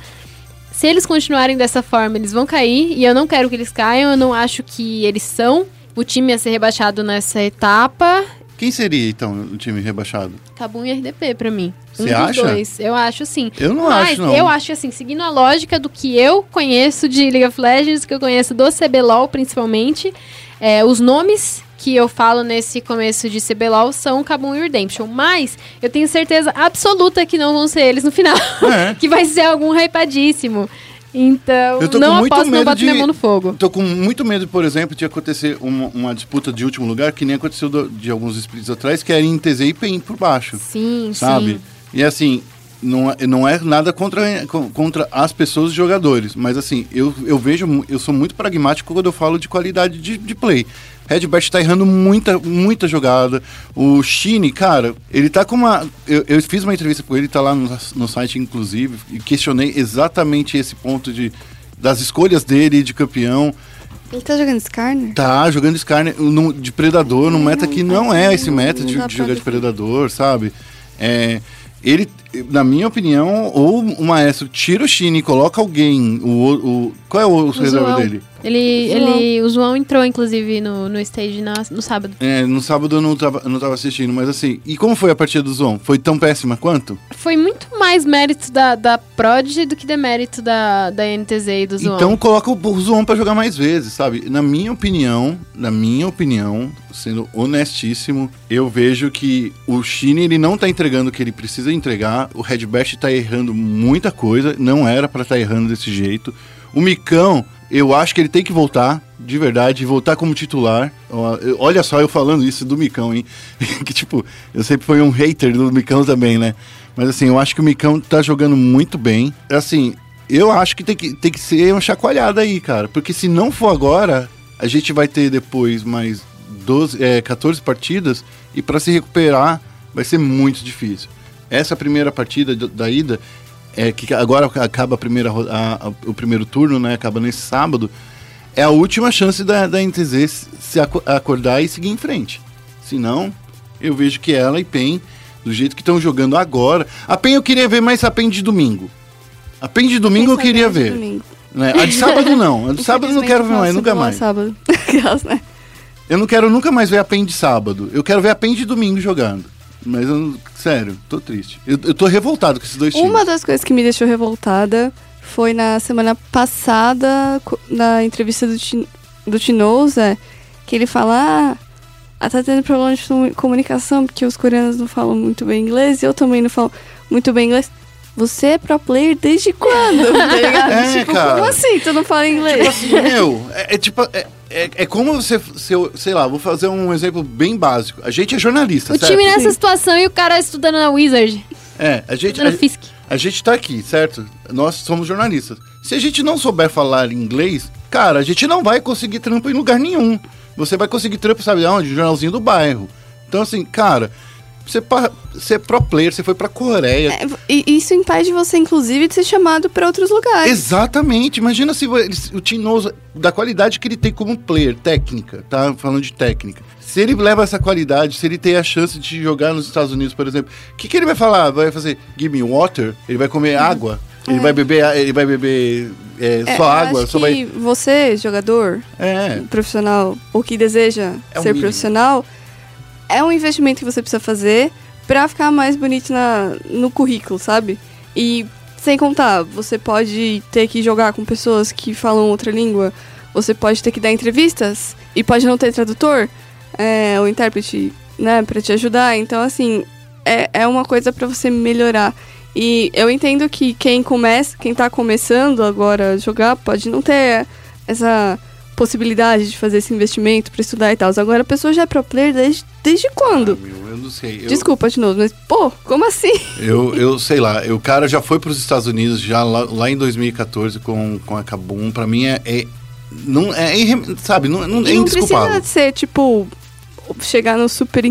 Se eles continuarem dessa forma, eles vão cair. E eu não quero que eles caiam. Eu não acho que eles são o time a ser rebaixado nessa etapa. Quem seria então o time rebaixado? Cabum e RDP pra mim. Você um acha? dois. Eu acho sim. Eu não Mas acho não. eu acho assim, seguindo a lógica do que eu conheço de League of Legends, que eu conheço do CBLOL principalmente, é, os nomes que eu falo nesse começo de CBLOL são Kabum e Redemption. Mas eu tenho certeza absoluta que não vão ser eles no final. É. (laughs) que vai ser algum hypadíssimo. Então, Eu tô não aposto, não boto de- minha mão no fogo. Tô com muito medo, por exemplo, de acontecer uma, uma disputa de último lugar, que nem aconteceu do- de alguns splits atrás, que era em TZ e PEN por baixo. Sim, sabe? sim. E assim, não é, não é nada contra, co- contra as pessoas e jogadores, mas assim, eu, eu vejo, eu sou muito pragmático quando eu falo de qualidade de, de play. Red Bat tá errando muita, muita jogada. O Shine, cara, ele tá com uma. Eu, eu fiz uma entrevista com ele, tá lá no, no site, inclusive, e questionei exatamente esse ponto de, das escolhas dele de campeão. Ele tá jogando Skarner? Tá jogando Skarner no- de Predador, num meta que não é esse meta de, Não de jogar de. Predador, sabe? É, ele, na minha opinião, ou o Maestro tira o Shine e coloca alguém, o, o, qual é o, reserva Zoão. dele? Ele, João. ele, o João entrou, inclusive, no, no stage na- no sábado. É, no sábado eu não tava, não tava assistindo, mas assim, e como foi a partida do Zon? Foi tão péssima quanto? Foi muito mais mérito da, da Prodigy do que demérito da, da NTZ e do Zoão. Então coloca o, o Zon pra jogar mais vezes, sabe? Na minha opinião, na minha opinião, sendo honestíssimo, eu vejo que o Shine ele não tá entregando o que ele precisa entregar. O Red Bash tá errando muita coisa, não era pra estar errando desse jeito. O Micão, eu acho que ele tem que voltar, de verdade, voltar como titular. Olha só eu falando isso do Micão, hein? (laughs) que tipo, eu sempre fui um hater do Micão também, né? Mas assim, eu acho que o Micão tá jogando muito bem. Assim, eu acho que tem que, tem que ser uma chacoalhada aí, cara. Porque se não for agora, a gente vai ter depois mais 12, é, 14 partidas e para se recuperar vai ser muito difícil. Essa primeira partida da ida, é que agora acaba a primeira, a- a- o primeiro turno, né? Acaba nesse sábado. É a última chance da, da NTZ se- se aco- acordar e seguir em frente. Se não, eu vejo que ela e PEN, do jeito que estão jogando agora. A PEN eu queria ver mais a PEN de domingo. A PEN de domingo eu queria ver. domingo. né? A de sábado não. A de sábado eu não quero ver mais, nunca nossa, mais. Sábado. (laughs) Eu não quero nunca mais ver a PEN de sábado. Eu quero ver a PEN de domingo jogando. Mas eu, sério, tô triste. Eu, eu tô revoltado com esses dois times. Uma das coisas que me deixou revoltada foi na semana passada, na entrevista do, do Tinoza, que ele fala: Ah, tá tendo problema de comu- comunicação porque os coreanos não falam muito bem inglês e eu também não falo muito bem inglês. Você é pro player desde quando? (laughs) Tá ligado? É, tipo, cara. como assim? Tu não fala inglês? Tipo assim, meu, é, é tipo. É, é, é como você. Se eu, sei lá, vou fazer um exemplo bem básico. A gente é jornalista, O certo? time nessa situação e o cara estudando na Wizard. É, a gente. Estudando A, Fisk. a gente tá aqui, certo? Nós somos jornalistas. Se a gente não souber falar inglês, cara, a gente não vai conseguir trampo em lugar nenhum. Você vai conseguir trampo, sabe aonde? Jornalzinho do bairro. Então, assim, cara, você, você é pro player, você foi pra Coreia. É, e isso impede você, inclusive, de ser chamado pra outros lugares. Exatamente. Imagina se o Tinoso, da qualidade que ele tem como player, técnica, tá? Falando de técnica. Se ele leva essa qualidade, se ele tem a chance de jogar nos Estados Unidos, por exemplo, o que, que ele vai falar? Vai fazer give me water? Ele vai comer água? Ele vai beber, ele vai beber é, É, só água? Só que vai... você, jogador, É, profissional ou que deseja É ser mínimo. profissional, é um investimento que você precisa fazer pra ficar mais bonito na, no currículo, sabe? E sem contar, você pode ter que jogar com pessoas que falam outra língua, você pode ter que dar entrevistas e pode não ter tradutor é, ou intérprete, né, pra te ajudar. Então, assim, é, é uma coisa pra você melhorar. E eu entendo que quem começa, quem tá começando agora a jogar, pode não ter essa possibilidade de fazer esse investimento pra estudar e tal. Agora a pessoa já é pro player desde, desde quando? Ah, meu, eu não sei. Eu, Desculpa de novo, mas pô, como assim? (laughs) Eu, eu sei lá, o cara já foi para os Estados Unidos já lá, lá em 2014 com, com a Kabum. Pra mim é, é não é, irre- sabe, não, não, é não precisa ser, tipo, chegar no super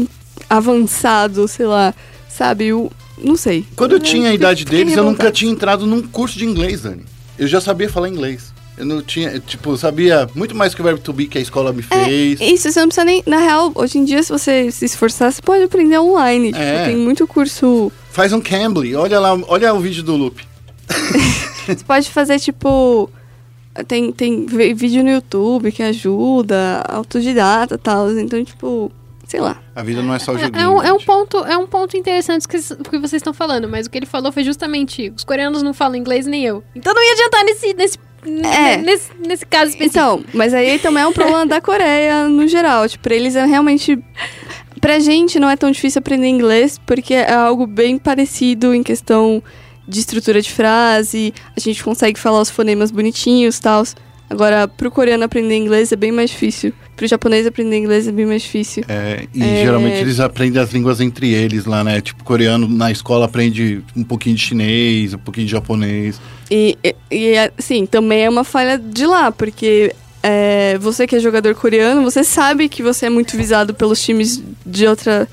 avançado, sei lá, sabe? O, não sei. Quando eu tinha a idade deles, eu nunca tinha entrado num curso de inglês, Dani. Eu já sabia falar inglês. Eu não tinha, tipo, sabia muito mais que o verbo to be que a escola me fez. É, isso, você não precisa nem. Na real, hoje em dia, se você se esforçar, você pode aprender online. É. Tipo, tem muito curso. Faz um Cambly, olha lá, olha o vídeo do Loop. (laughs) Você pode fazer, tipo. Tem, tem vídeo no YouTube que ajuda, autodidata e tal. Então, tipo, sei lá. A vida não é só joguinho. É, é um, é um ponto, é um ponto interessante que, que vocês estão falando, mas o que ele falou foi justamente: os coreanos não falam inglês nem eu. Então não ia adiantar nesse, nesse, É. nesse, nesse caso específico. Então, mas aí também é um problema da Coreia no geral. Tipo, pra eles é realmente. Pra gente não é tão difícil aprender inglês, porque é algo bem parecido em questão de estrutura de frase, a gente consegue falar os fonemas bonitinhos e tal. Agora, pro coreano aprender inglês é bem mais difícil. Pro japonês aprender inglês é bem mais difícil. É, e É. geralmente eles aprendem as línguas entre eles lá, né? Tipo, coreano na escola aprende um pouquinho de chinês, um pouquinho de japonês. E, e, e, assim, também é uma falha de lá, porque é, você que é jogador coreano, você sabe que você é muito visado pelos times de, outra,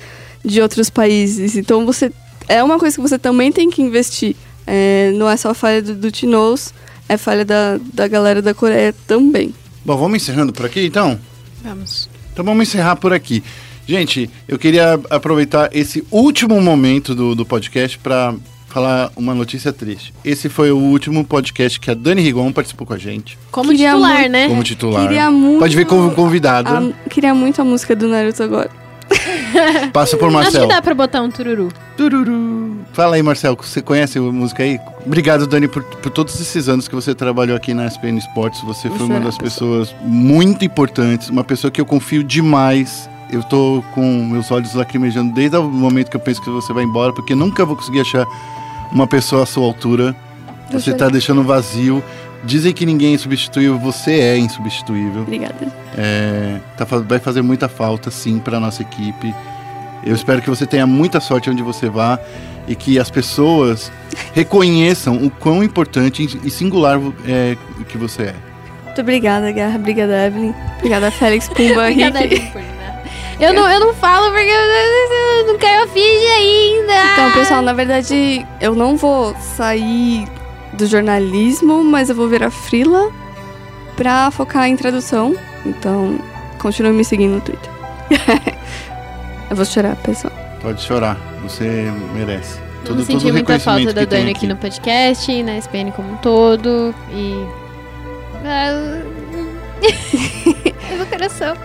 de outros países. Então você. É uma coisa que você também tem que investir. É, não é só falha do, do Tinoz, é falha da, da galera da Coreia também. Bom, vamos encerrando por aqui então? Vamos. Então vamos encerrar por aqui. Gente, eu queria aproveitar esse último momento do, do podcast para falar uma notícia triste. Esse foi o último podcast que a Dani Rigon participou com a gente, Como Queria titular, muito- né? como titular. Queria muito. Pode ver como convidada. a- queria muito a música do Naruto agora. Passa por Acho Marcel. que dá pra botar um tururu. Tururu. Fala aí, Marcel, você conhece a música aí? Obrigado, Dani, por, por todos esses anos que você trabalhou aqui na SPN Esportes. Você foi uma chorar, das pessoas muito importantes, uma pessoa que eu confio demais. Eu tô com meus olhos lacrimejando desde o momento que eu penso que você vai embora, porque nunca vou conseguir achar uma pessoa à sua altura. Você chorar. tá deixando vazio. Dizem que ninguém é insubstituível, você é insubstituível. Obrigada. É, tá vai fazer muita falta, sim, para nossa equipe. Eu espero que você tenha muita sorte onde você vá e que as pessoas reconheçam o quão importante e singular é, que você é. Muito obrigada, Guerra. Obrigada, Evelyn. Obrigada, Félix Pumba (laughs) Obrigada. Evelyn, por. Eu não, eu não falo porque eu não caiu a ficha ainda. Então, pessoal, na verdade, eu não vou sair do jornalismo, mas eu vou virar frila pra focar em tradução. Então, continue me seguindo no Twitter. (laughs) eu vou chorar, pessoal. Pode chorar, você merece. Eu não senti muita falta da Dani aqui no podcast, na SPN como um todo. E. Ah, Meu coração.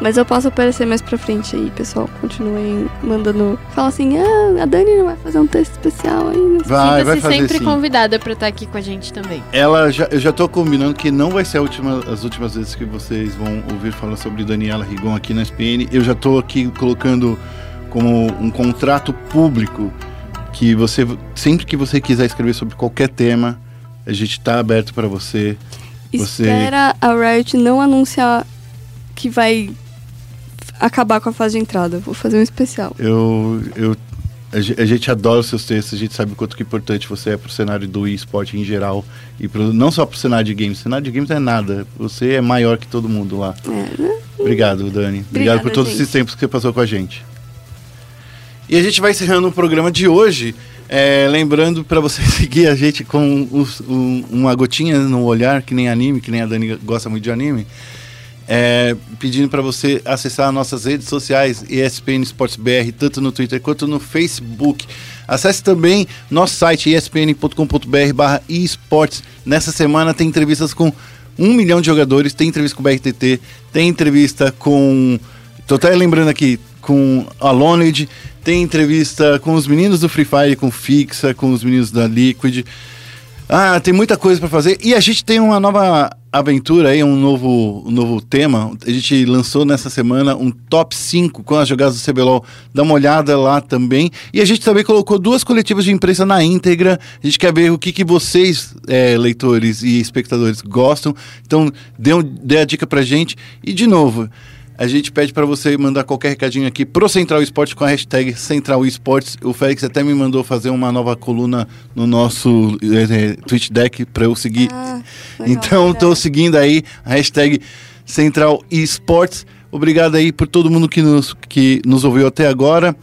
Mas eu posso aparecer mais pra frente aí, pessoal. Continuem mandando. Fala assim, ah, a Dani não vai fazer um texto especial aí. Vai, vai fazer sempre sim. convidada pra estar aqui com a gente também. Ela já, eu já tô combinando que não vai ser a última, as últimas vezes que vocês vão ouvir falar sobre Daniela Rigon aqui na SPN. Eu já tô aqui colocando como um contrato público que você sempre que você quiser escrever sobre qualquer tema, a gente tá aberto para você. Você- Espera a Riot não anunciar que vai acabar com a fase de entrada. Vou fazer um especial. Eu, eu a, ge- a gente adora os seus textos, a gente sabe o quanto que importante você é pro cenário do esporte em geral e pro, não só pro cenário de games. O cenário de games não é nada. Você é maior que todo mundo lá. É, né? Obrigado, Dani. Obrigado Obrigada, por todos gente. esses tempos que você passou com a gente. E a gente vai encerrando o programa de hoje. é, lembrando para você (laughs) seguir a gente com os- um- uma gotinha no olhar, que nem anime, que nem a Dani gosta muito de anime. É, pedindo para você acessar nossas redes sociais, ESPN Esportes BR, tanto no Twitter quanto no Facebook. Acesse também nosso site espn.com.br barra esportes. Nessa semana tem entrevistas com um milhão de jogadores, tem entrevista com o BRTT, tem entrevista com. Tô até lembrando aqui, com a Loned, tem entrevista com os meninos do Free Fire, com Fixa, com os meninos da Liquid. Ah, tem muita coisa pra fazer. E a gente tem uma nova aventura aí, um novo, um novo tema. A gente lançou nessa semana um top 5 com as jogadas do CBLOL. Dá uma olhada lá também. E a gente também colocou duas coletivas de imprensa na íntegra. A gente quer ver o que, que vocês, é, leitores e espectadores, gostam. Então, dê, um, dê a dica pra gente. E, de novo, a gente pede para você mandar qualquer recadinho aqui pro Central Esportes com a hashtag Central Esportes. O Félix até me mandou fazer uma nova coluna no nosso eh, Twitch Deck para eu seguir. Ah, então, tô seguindo aí a hashtag Central Esportes. Obrigado aí por todo mundo que nos, que nos ouviu até agora.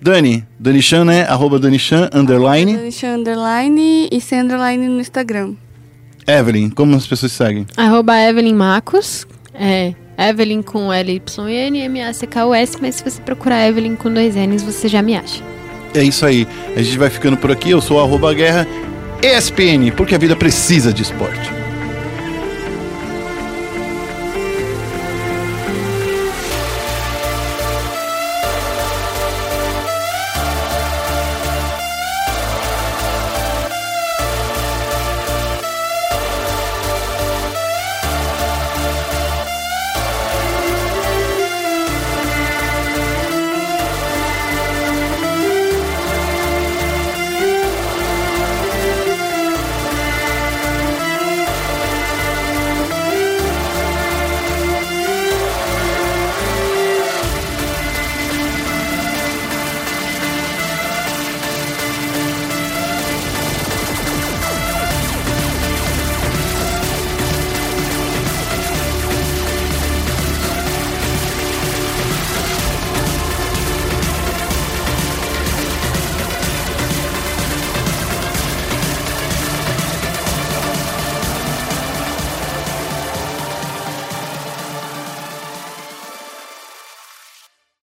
Dani, Dani Chan, né? Arroba Dani Chan, underline. Deixa underline e sem underline no Instagram. Evelyn, como as pessoas seguem? Arroba Evelyn Macos. É. Evelyn com L-Y-N, M-A-C-K-U-S, mas se você procurar Evelyn com dois N's, você já me acha. É isso aí. A gente vai ficando por aqui. Eu sou o arroba guerra ESPN, porque a vida precisa de esporte.